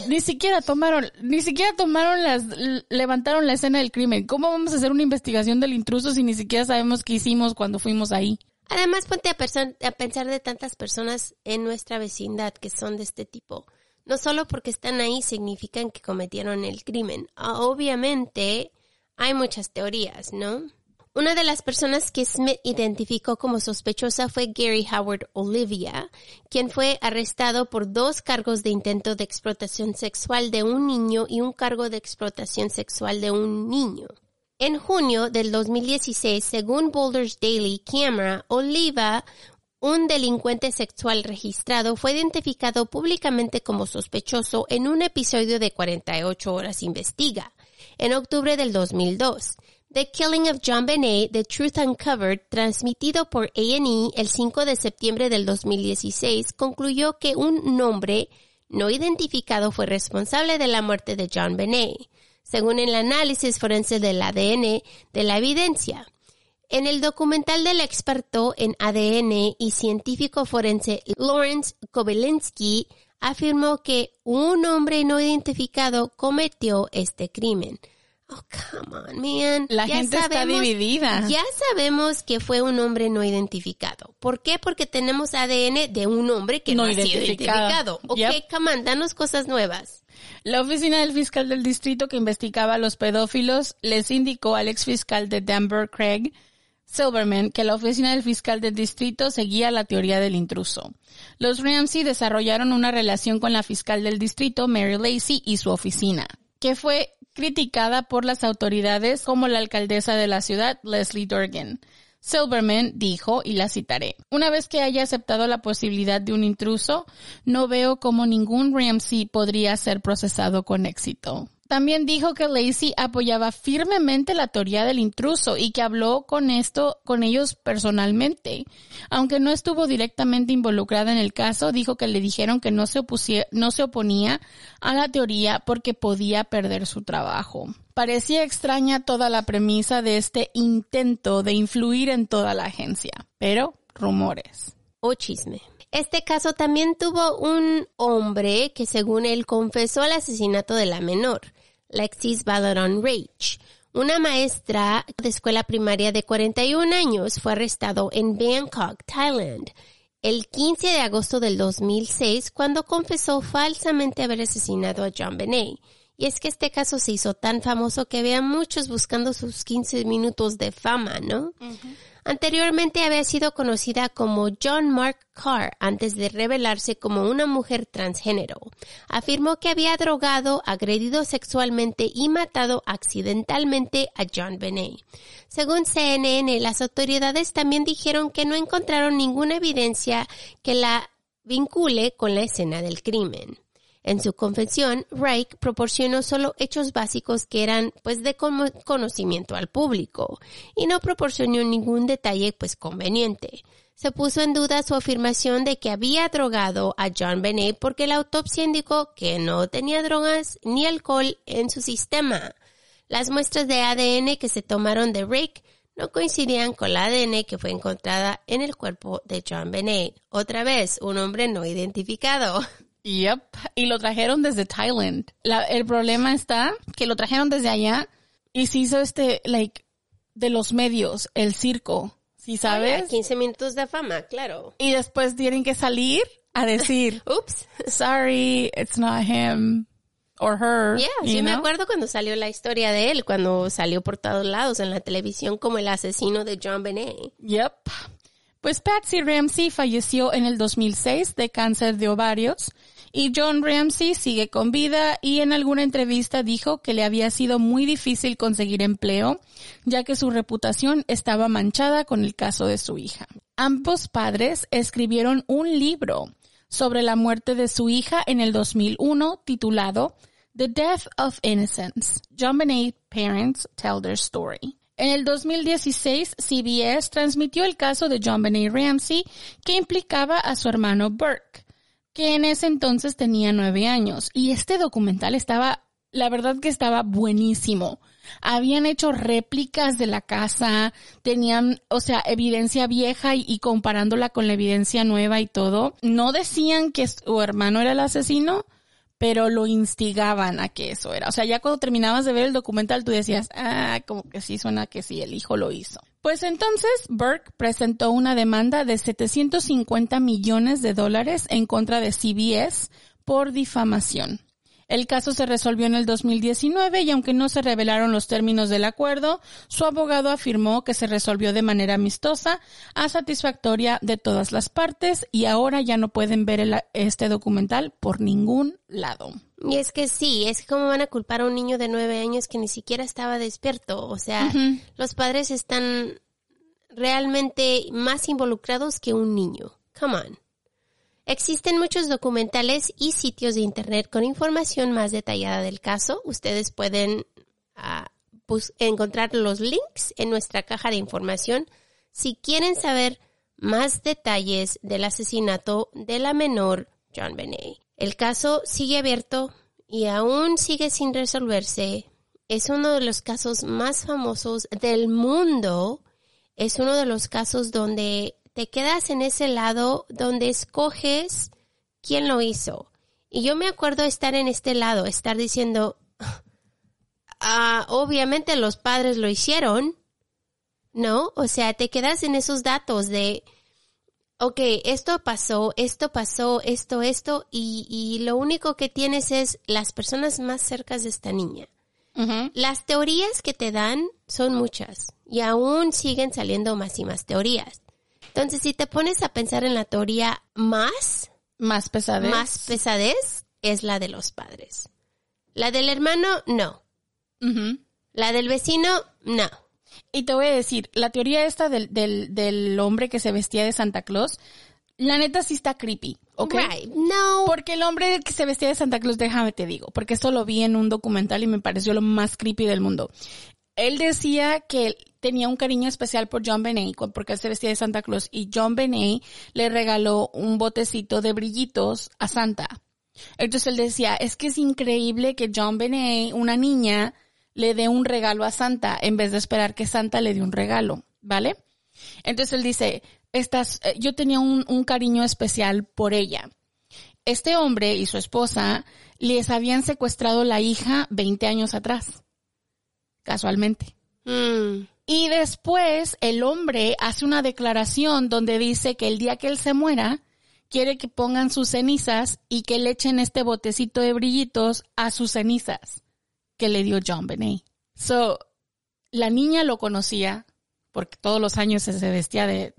ni siquiera tomaron, ni siquiera tomaron las, levantaron la escena del crimen. ¿Cómo vamos a hacer una investigación del intruso si ni siquiera sabemos qué hicimos cuando fuimos ahí? Además, ponte a, a pensar de tantas personas en nuestra vecindad que son de este tipo. No solo porque están ahí significan que cometieron el crimen. Ah, obviamente, hay muchas teorías, ¿no? Una de las personas que Smith identificó como sospechosa fue Gary Howard Olivia, quien fue arrestado por dos cargos de intento de explotación sexual de un niño y un cargo de explotación sexual de un niño. En junio del 2016, según Boulder's Daily Camera, Oliva, un delincuente sexual registrado, fue identificado públicamente como sospechoso en un episodio de 48 horas investiga, en octubre del 2002. The Killing of John Benet, The Truth Uncovered, transmitido por A&E el 5 de septiembre del 2016, concluyó que un nombre no identificado fue responsable de la muerte de John Benet, según el análisis forense del ADN de la evidencia. En el documental del experto en ADN y científico forense Lawrence Kobelinsky afirmó que un hombre no identificado cometió este crimen. Oh, come on, man. La gente está dividida. Ya sabemos que fue un hombre no identificado. ¿Por qué? Porque tenemos ADN de un hombre que no, ha sido identificado. Ok, come on, danos cosas nuevas. La oficina del fiscal del distrito que investigaba a los pedófilos les indicó al ex fiscal de Denver, Craig Silverman, que la oficina del fiscal del distrito seguía la teoría del intruso. Los Ramsey desarrollaron una relación con la fiscal del distrito, Mary Lacey, y su oficina, que fue criticada por las autoridades como la alcaldesa de la ciudad, Leslie Dorgan. Silverman dijo, y la citaré, una vez que haya aceptado la posibilidad de un intruso, no veo cómo ningún Ramsey podría ser procesado con éxito. También dijo que Lacey apoyaba firmemente la teoría del intruso y que habló con esto con ellos personalmente. Aunque no estuvo directamente involucrada en el caso, dijo que le dijeron que no se, no se oponía a la teoría porque podía perder su trabajo. Parecía extraña toda la premisa de este intento de influir en toda la agencia, pero rumores. O chisme. Este caso también tuvo un hombre que según él confesó el asesinato de la menor, Lexis Valoron Rage. Una maestra de escuela primaria de 41 años fue arrestado en Bangkok, Thailand, el 15 de agosto del 2006 cuando confesó falsamente haber asesinado a John Benet. Y es que este caso se hizo tan famoso que había muchos buscando sus 15 minutos de fama, ¿no? Anteriormente había sido conocida como John Mark Carr antes de revelarse como una mujer transgénero. Afirmó que había drogado, agredido sexualmente y matado accidentalmente a John Benet. Según CNN, las autoridades también dijeron que no encontraron ninguna evidencia que la vincule con la escena del crimen. En su confesión, Reich proporcionó solo hechos básicos que eran pues de conocimiento al público y no proporcionó ningún detalle pues conveniente. Se puso en duda su afirmación de que había drogado a John Benet porque la autopsia indicó que no tenía drogas ni alcohol en su sistema. Las muestras de ADN que se tomaron de Rick no coincidían con la ADN que fue encontrada en el cuerpo de John Benet. Otra vez, un hombre no identificado. Yep. Y lo trajeron desde Thailand. el problema está que lo trajeron desde allá y se hizo este, like, de los medios, el circo. ¿Sí sabes? 15 minutos de fama, claro. Y después tienen que salir a decir, oops, sorry, it's not him or her. Yeah, sí me acuerdo cuando salió la historia de él, cuando salió por todos lados en la televisión como el asesino de John Benet. Yep. Pues Patsy Ramsey falleció en el 2006 de cáncer de ovarios y John Ramsey sigue con vida y en alguna entrevista dijo que le había sido muy difícil conseguir empleo ya que su reputación estaba manchada con el caso de su hija. Ambos padres escribieron un libro sobre la muerte de su hija en el 2001 titulado The Death of Innocence. John Benet Parents Tell Their Story. En el 2016, CBS transmitió el caso de John Benet Ramsey que implicaba a su hermano Burke, que en ese entonces tenía nueve años. Y este documental estaba, la verdad que estaba buenísimo. Habían hecho réplicas de la casa, tenían, o sea, evidencia vieja y, y, comparándola con la evidencia nueva y todo. No decían que su hermano era el asesino, pero lo instigaban a que eso era. O sea, ya cuando terminabas de ver el documental tú decías, ah, como que sí suena que sí, el hijo lo hizo. Pues entonces Burke presentó una demanda de 750 millones de dólares en contra de CBS por difamación. El caso se resolvió en el 2019 y aunque no se revelaron los términos del acuerdo, su abogado afirmó que se resolvió de manera amistosa, a satisfactoria de todas las partes y ahora ya no pueden ver este documental por ningún lado. Y es que sí, es como van a culpar a un niño de nueve años que ni siquiera estaba despierto. O sea, los padres están realmente más involucrados que un niño. Come on. Existen muchos documentales y sitios de Internet con información más detallada del caso. Ustedes pueden ah, encontrar los links en nuestra caja de información si quieren saber más detalles del asesinato de la menor John Benet. El caso sigue abierto y aún sigue sin resolverse. Es uno de los casos más famosos del mundo. Es uno de los casos donde te quedas en ese lado donde escoges quién lo hizo. Y yo me acuerdo estar en este lado, estar diciendo, ah, obviamente los padres lo hicieron, ¿no? O sea, te quedas en esos datos de, ok, esto pasó, esto pasó, esto, esto, y, y lo único que tienes es las personas más cercas de esta niña. Las teorías que te dan son muchas y aún siguen saliendo más y más teorías. Entonces, si te pones a pensar en la teoría más, más pesadez, más pesadez es la de los padres. La del hermano, no. La del vecino, no. Y te voy a decir, la teoría esta del, del, del hombre que se vestía de Santa Claus, la neta sí está creepy, ¿ok? No. Porque el hombre que se vestía de Santa Claus, déjame te digo, porque esto lo vi en un documental y me pareció lo más creepy del mundo. Él decía que tenía un cariño especial por John Benet porque él se vestía de Santa Claus y John Benet le regaló un botecito de brillitos a Santa. Entonces él decía, es que es increíble que John Benet, una niña, le dé un regalo a Santa en vez de esperar que Santa le dé un regalo, ¿vale? Entonces él dice, estas, eh, yo tenía un, cariño especial por ella. Este hombre y su esposa les habían secuestrado la hija 20 años atrás. Casualmente. Mm. Y después el hombre hace una declaración donde dice que el día que él se muera, quiere que pongan sus cenizas y que le echen este botecito de brillitos a sus cenizas que le dio John Benet. So, la niña lo conocía porque todos los años se vestía de,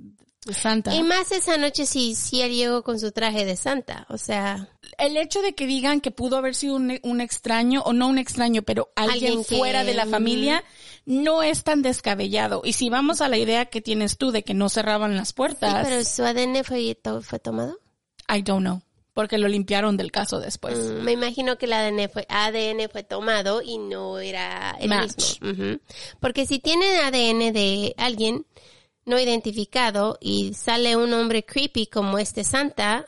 de Santa. Y más esa noche sí, sí él llegó con su traje de santa. O sea, el hecho de que digan que pudo haber sido un, un extraño, o no un extraño, pero alguien, Alguien que- fuera de la familia, no es tan descabellado. Y si vamos a la idea que tienes tú de que no cerraban las sí, puertas, pero su ADN fue, to- fue tomado. I don't know, porque lo limpiaron del caso después. Mm, me imagino que el ADN fue, ADN fue tomado y no era el Match. mismo. Porque si tienen ADN de alguien no identificado y sale un hombre creepy como este Santa.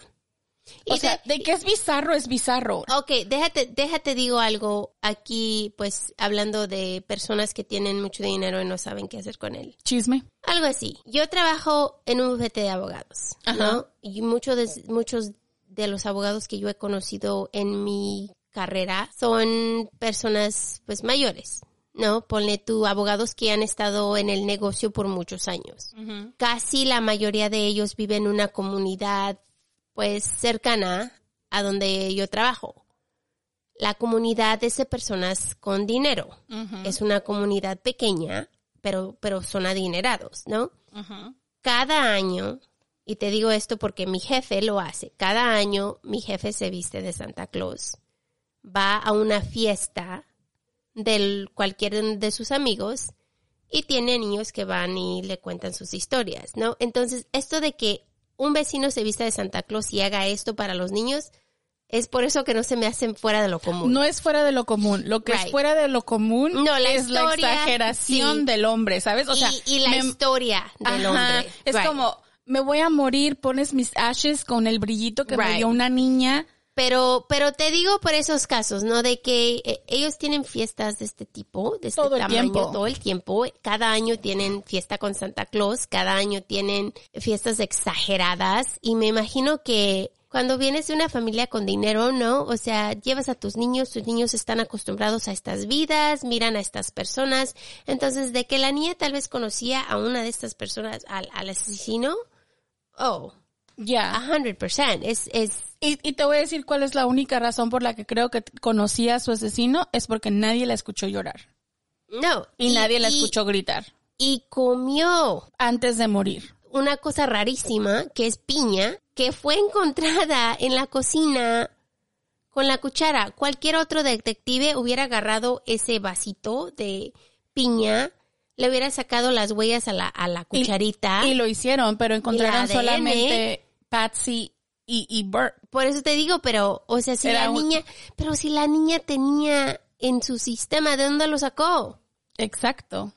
O y sea, de- de que es bizarro, es bizarro. Ok, déjate, déjate digo algo aquí, pues hablando de personas que tienen mucho dinero y no saben qué hacer con él. Chisme. Algo así. Yo trabajo en un bufete de abogados, ¿no? Ajá. Y muchos de, muchos de los abogados que yo he conocido en mi carrera son personas, pues, mayores, ¿no? Ponle tú abogados que han estado en el negocio por muchos años. Casi la mayoría de ellos viven en una comunidad, pues, cercana a donde yo trabajo. La comunidad es de personas con dinero. Es una comunidad pequeña, pero, pero son adinerados, ¿no? Cada año, y te digo esto porque mi jefe lo hace, cada año mi jefe se viste de Santa Claus, va a una fiesta del cualquier de sus amigos y tiene niños que van y le cuentan sus historias, ¿no? Entonces, esto de que un vecino se vista de Santa Claus y haga esto para los niños, es por eso que no se me hacen fuera de lo común. No es fuera de lo común. Lo que es fuera de lo común No, la es la exageración sí. del hombre, ¿sabes? O sea, y, y la me- historia del Ajá, hombre. Es Right. como, me voy a morir, pones mis ashes con el brillito que me Right. dio una niña. Pero, pero te digo por esos casos, ¿no? De que eh, ellos tienen fiestas de este tipo, de este Todo el tamaño, tiempo. todo el tiempo. Cada año tienen fiesta con Santa Claus, cada año tienen fiestas exageradas y me imagino que cuando vienes de una familia con dinero, ¿no? O sea, llevas a tus niños, tus niños están acostumbrados a estas vidas, miran a estas personas. Entonces, de que la niña tal vez conocía a una de estas personas, al, al asesino, oh, Ya. a hundred percent. Es, es, Y, y te voy a decir cuál es la única razón por la que creo que conocía a su asesino, es porque nadie la escuchó llorar. no. Y, nadie la y- escuchó gritar y comió antes de morir. una cosa rarísima que es piña que fue encontrada en la cocina con la cuchara. Cualquier otro detective hubiera agarrado ese vasito de piña, le hubiera sacado las huellas a la, a la cucharita. Y, lo hicieron, pero encontraron solamente Patsy y, y Bert. Por eso te digo, pero, o sea, si Era la un- niña, pero si la niña tenía en su sistema, ¿de dónde lo sacó? Exacto.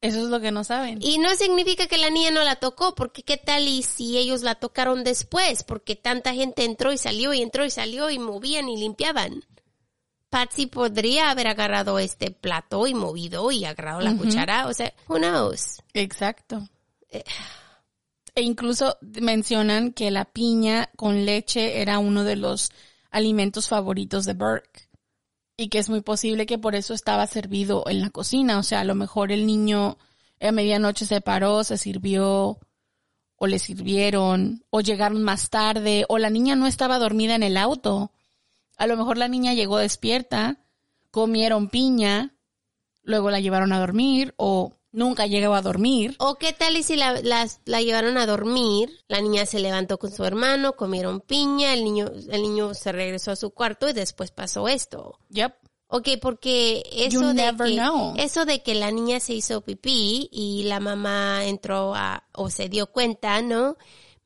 Eso es lo que no saben. Y no significa que la niña no la tocó, porque qué tal y si ellos la tocaron después, porque tanta gente entró y salió y entró y salió y movían y limpiaban. Patsy podría haber agarrado este plato y movido y agarrado la cuchara, o sea, who knows? Exacto. E incluso mencionan que la piña con leche era uno de los alimentos favoritos de Burke. Y que es muy posible que por eso estaba servido en la cocina. O sea, a lo mejor el niño a medianoche se paró, se sirvió, o le sirvieron, o llegaron más tarde, o la niña no estaba dormida en el auto. A lo mejor la niña llegó despierta, comieron piña, luego la llevaron a dormir, o nunca llegó a dormir. O qué tal y si la, las- la llevaron a dormir, la niña se levantó con su hermano, comieron piña, el niño, el niño se regresó a su cuarto y después pasó esto. Yep. Ok, porque eso de never que know. eso de que la niña se hizo pipí y la mamá entró a o se dio cuenta, ¿no?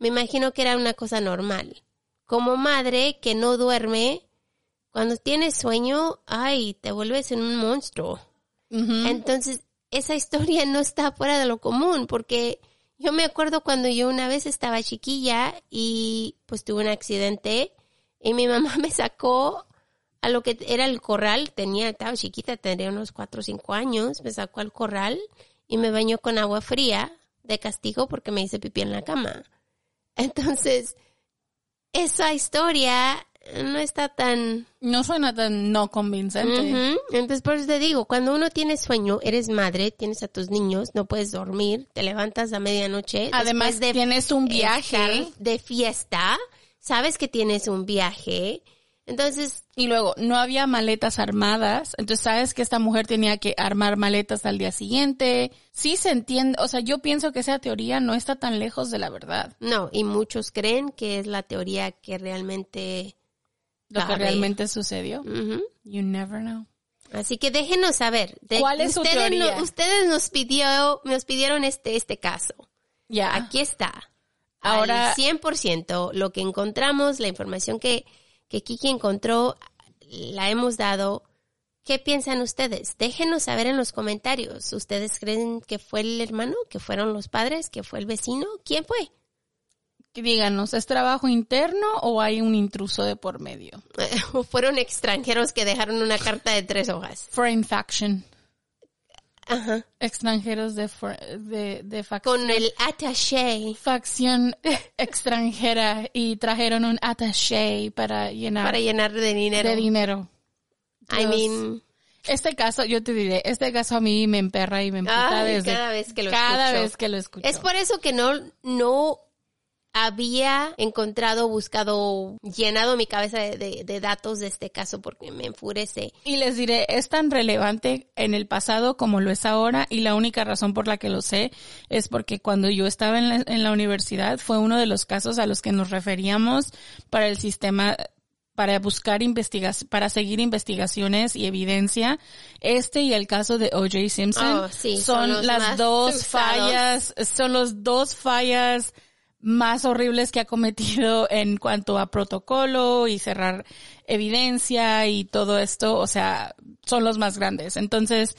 Me imagino que era una cosa normal. Como madre que no duerme, cuando tienes sueño, ay, te vuelves en un monstruo. Ujú. Entonces, esa historia no está fuera de lo común, porque yo me acuerdo cuando yo una vez estaba chiquilla y pues tuve un accidente y mi mamá me sacó a lo que era el corral, tenía, estaba chiquita, tendría unos cuatro o cinco años, me sacó al corral y me bañó con agua fría de castigo porque me hice pipí en la cama. Entonces, esa historia no está tan... No suena tan no convincente. Entonces, por eso te digo, cuando uno tiene sueño, eres madre, tienes a tus niños, no puedes dormir, te levantas a medianoche. Además, de tienes un viaje. de fiesta, sabes que tienes un viaje. Entonces, Y luego, no había maletas armadas, entonces sabes que esta mujer tenía que armar maletas al día siguiente. Sí se entiende, o sea, yo pienso que esa teoría no está tan lejos de la verdad, no, y muchos creen que es la teoría que realmente... lo que realmente sucedió. You never know. Así que déjenos saber. De- ¿Cuál es su ustedes teoría? no- ustedes nos pidió, nos pidieron este, este caso. Ya. Aquí está. Ahora- Al 100% lo que encontramos, la información que, que Kiki encontró, la hemos dado. ¿Qué piensan ustedes? Déjenos saber en los comentarios. ¿Ustedes creen que fue el hermano? ¿Que fueron los padres? ¿Que fue el vecino? ¿Quién fue? Díganos, ¿es trabajo interno o hay un intruso de por medio? ¿O fueron extranjeros que dejaron una carta de tres hojas? Foreign faction. Ajá. Extranjeros de, for- de, de facción. Con el attaché facción extranjera y trajeron un attaché para llenar para llenar de dinero. de dinero. I mean, Este caso, yo te diré, este caso a mí me emperra y me emputa desde cada vez que lo cada escucho. vez que lo escucho. es por eso que no, no había encontrado, buscado, llenado mi cabeza de, de- de datos de este caso porque me enfurece. Y les diré, es tan relevante en el pasado como lo es ahora y la única razón por la que lo sé es porque cuando yo estaba en la, en la universidad fue uno de los casos a los que nos referíamos para el sistema para buscar investigación, para seguir investigaciones y evidencia. Este y el caso de O.J. Simpson Oh, sí, son, las dos usados. fallas, son los dos fallas más horribles que ha cometido en cuanto a protocolo y cerrar evidencia y todo esto, o sea, son los más grandes. Entonces,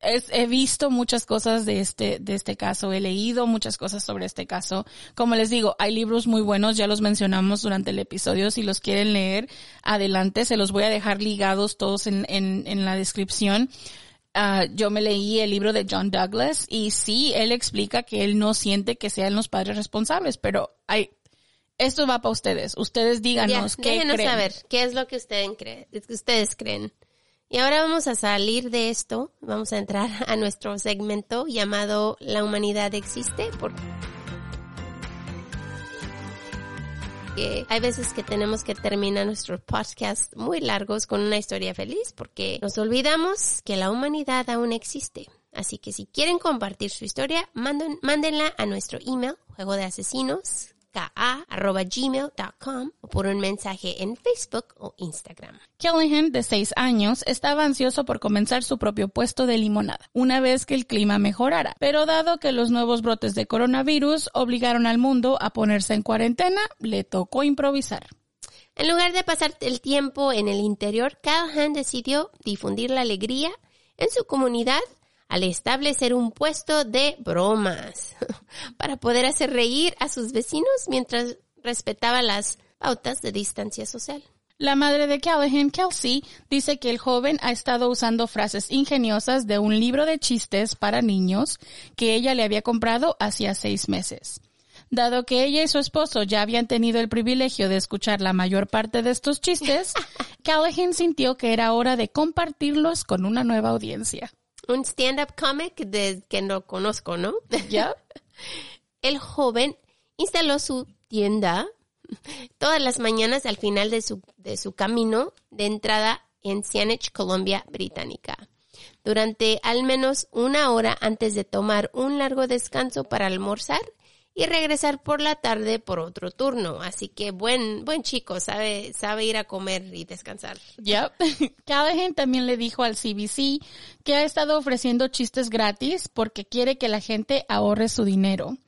es- he visto muchas cosas de este, de este caso, he leído muchas cosas sobre este caso. Como les digo, hay libros muy buenos, ya los mencionamos durante el episodio, si los quieren leer, adelante, se los voy a dejar ligados todos en, en, en la descripción. Ah, yo me leí el libro de John Douglas y sí, él explica que él no siente que sean los padres responsables, pero hay, esto va para ustedes. Ustedes Ya, díganos qué déjenos creen. saber qué es lo que ustedes, creen, ustedes creen. Y ahora vamos a salir de esto, vamos a entrar a nuestro segmento llamado La humanidad existe, porque hay veces que tenemos que terminar nuestros podcasts muy largos con una historia feliz porque nos olvidamos que la humanidad aún existe. Así que si quieren compartir su historia, mándenla a nuestro email, juego de asesinos, gmail.com o por un mensaje en Facebook o Instagram. Callahan, de seis años, estaba ansioso por comenzar su propio puesto de limonada, una vez que el clima mejorara. Pero dado que los nuevos brotes de coronavirus obligaron al mundo a ponerse en cuarentena, le tocó improvisar. En lugar de pasar el tiempo en el interior, Callahan decidió difundir la alegría en su comunidad al establecer un puesto de bromas para poder hacer reír a sus vecinos mientras respetaba las pautas de distancia social. La madre de Callahan, Kelsey, dice que el joven ha estado usando frases ingeniosas de un libro de chistes para niños que ella le había comprado hacía seis meses. Dado que ella y su esposo ya habían tenido el privilegio de escuchar la mayor parte de estos chistes, Callahan sintió que era hora de compartirlos con una nueva audiencia. Un stand-up comic de, que no conozco, ¿no? ¿Ya? El joven instaló su tienda todas las mañanas al final de su, de su camino de entrada en Saanich, Colombia Británica. Durante al menos una hora antes de tomar un largo descanso para almorzar y regresar por la tarde por otro turno. Así que buen, buen chico, sabe, sabe ir a comer y descansar. Yep. Callahan también le dijo al CBC que ha estado ofreciendo chistes gratis porque quiere que la gente ahorre su dinero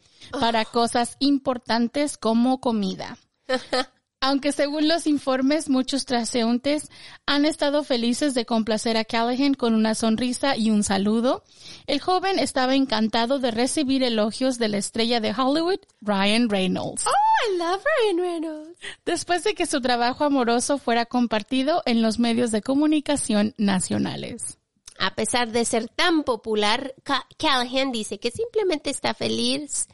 para cosas importantes como comida. Aunque según los informes, muchos transeúntes han estado felices de complacer a Callahan con una sonrisa y un saludo, el joven estaba encantado de recibir elogios de la estrella de Hollywood, Ryan Reynolds. Oh, I love Ryan Reynolds. después de que su trabajo amoroso fuera compartido en los medios de comunicación nacionales. A pesar de ser tan popular, Ca- Callahan dice que simplemente está feliz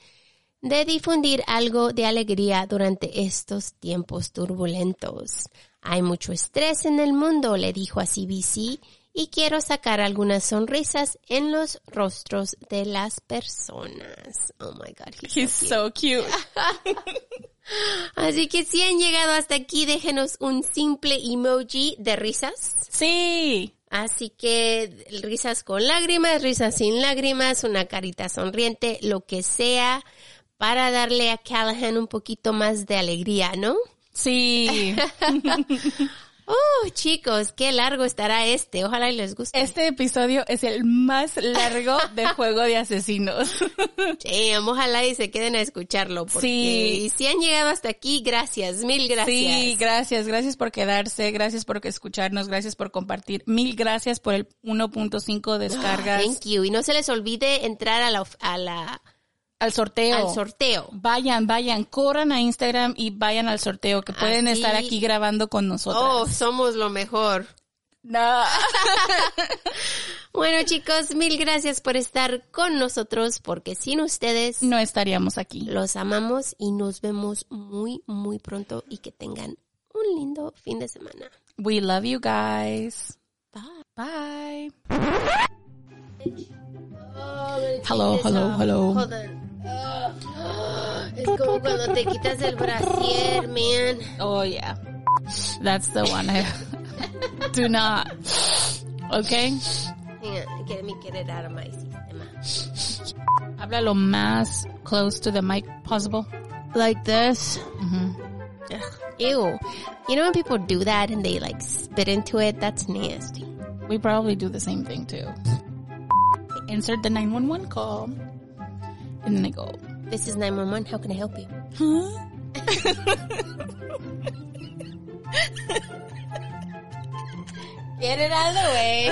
de difundir algo de alegría durante estos tiempos turbulentos. Hay mucho estrés en el mundo, le dijo a CBC, y quiero sacar algunas sonrisas en los rostros de las personas. Oh my God, he's He's so cute. so cute. Así que si han llegado hasta aquí, déjenos un simple emoji de risas. Sí. Así que risas con lágrimas, risas sin lágrimas, una carita sonriente, lo que sea, para darle a Callahan un poquito más de alegría, ¿no? Sí. Oh, chicos, qué largo estará este. Ojalá y les guste. Este episodio es el más largo de Juego de Asesinos. Damn, ojalá y se queden a escucharlo. Porque Sí. y si han llegado hasta aquí, gracias, mil gracias. Sí, gracias, gracias por quedarse, gracias por escucharnos, gracias por compartir, mil gracias por el 1.5 descargas Thank you. Y no se les olvide entrar a la, a la, al sorteo. al sorteo. Vayan, vayan, corran a Instagram y vayan al sorteo, que pueden Así- estar aquí grabando con nosotros. Oh, somos lo mejor. No. Bueno, chicos, mil gracias por estar con nosotros, porque sin ustedes no estaríamos aquí. los amamos y nos vemos muy, muy pronto y que tengan un lindo fin de semana. We love you guys. Bye. Bye. Hello, hello, hello. Hold on. Es como cuando te quitas el brasier, man. Oh yeah. That's the one I do not. Okay. Hang on, let me get it out of my sistema. Habla lo más close to the mic possible. Like this. Mhm. Ew. You know when people do that and they like spit into it? That's nasty. We probably do the same thing too. Insert the 911 call. And then I go, This is 911. How can I help you? Get it out of the way.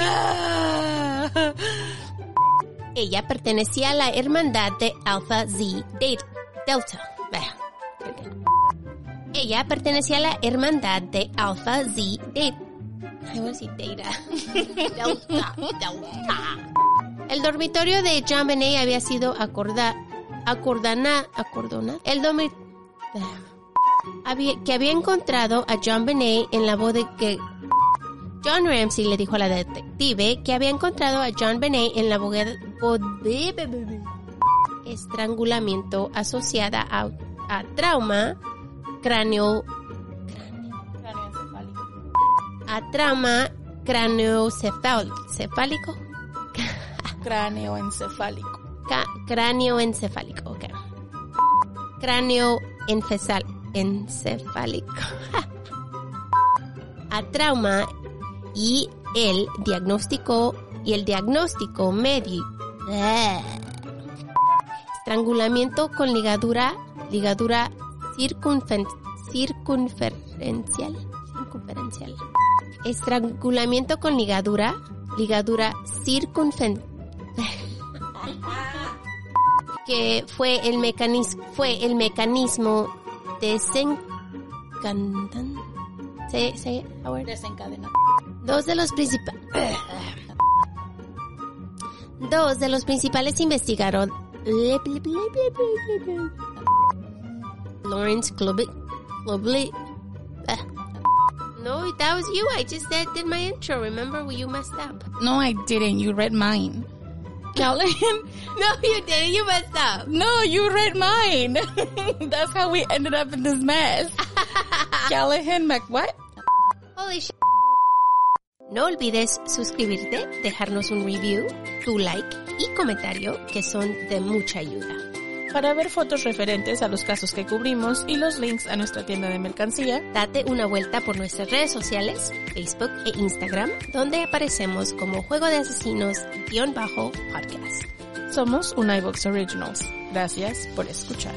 Ella pertenecía a la hermandad de Alpha Z De- Delta. Ella pertenecía a la hermandad de Alpha Z De I want to say Data. Delta. Delta. El dormitorio de John Benet había sido acorda, acordana, acordona. El dormitorio que había encontrado a John Benet en la boda que John Ramsey le dijo a la detective que había encontrado a John Benet en la bóveda estrangulamiento asociada a, a trauma cráneo a trauma craneocefálico cráneo encefálico. Ca- cráneoencefálico, ok. Cráneo encefálico. a trauma y el diagnóstico y el diagnóstico medio estrangulamiento con ligadura ligadura circunferencial circunferencial estrangulamiento con ligadura ligadura circunfen que fue el mecanismo fue el mecanismo desencantan say, say it, Howard. Desencadena. Dos de los principales dos de los principales investigaron Lawrence Globly Globly Ah. No, that was you. I just did, did my intro. Remember, you messed up. No, I didn't. You read mine. Callahan. No, you didn't. You messed up. No, you read mine. That's how we ended up in this mess. Callahan Mac what? Holy sh No olvides suscribirte, dejarnos un review, tu like y comentario que son de mucha ayuda. Para ver fotos referentes a los casos que cubrimos y los links a nuestra tienda de mercancía, Date una vuelta por nuestras redes sociales, Facebook e Instagram, donde aparecemos como Juego de Asesinos-podcast. somos un iVox Originals. Gracias por escuchar.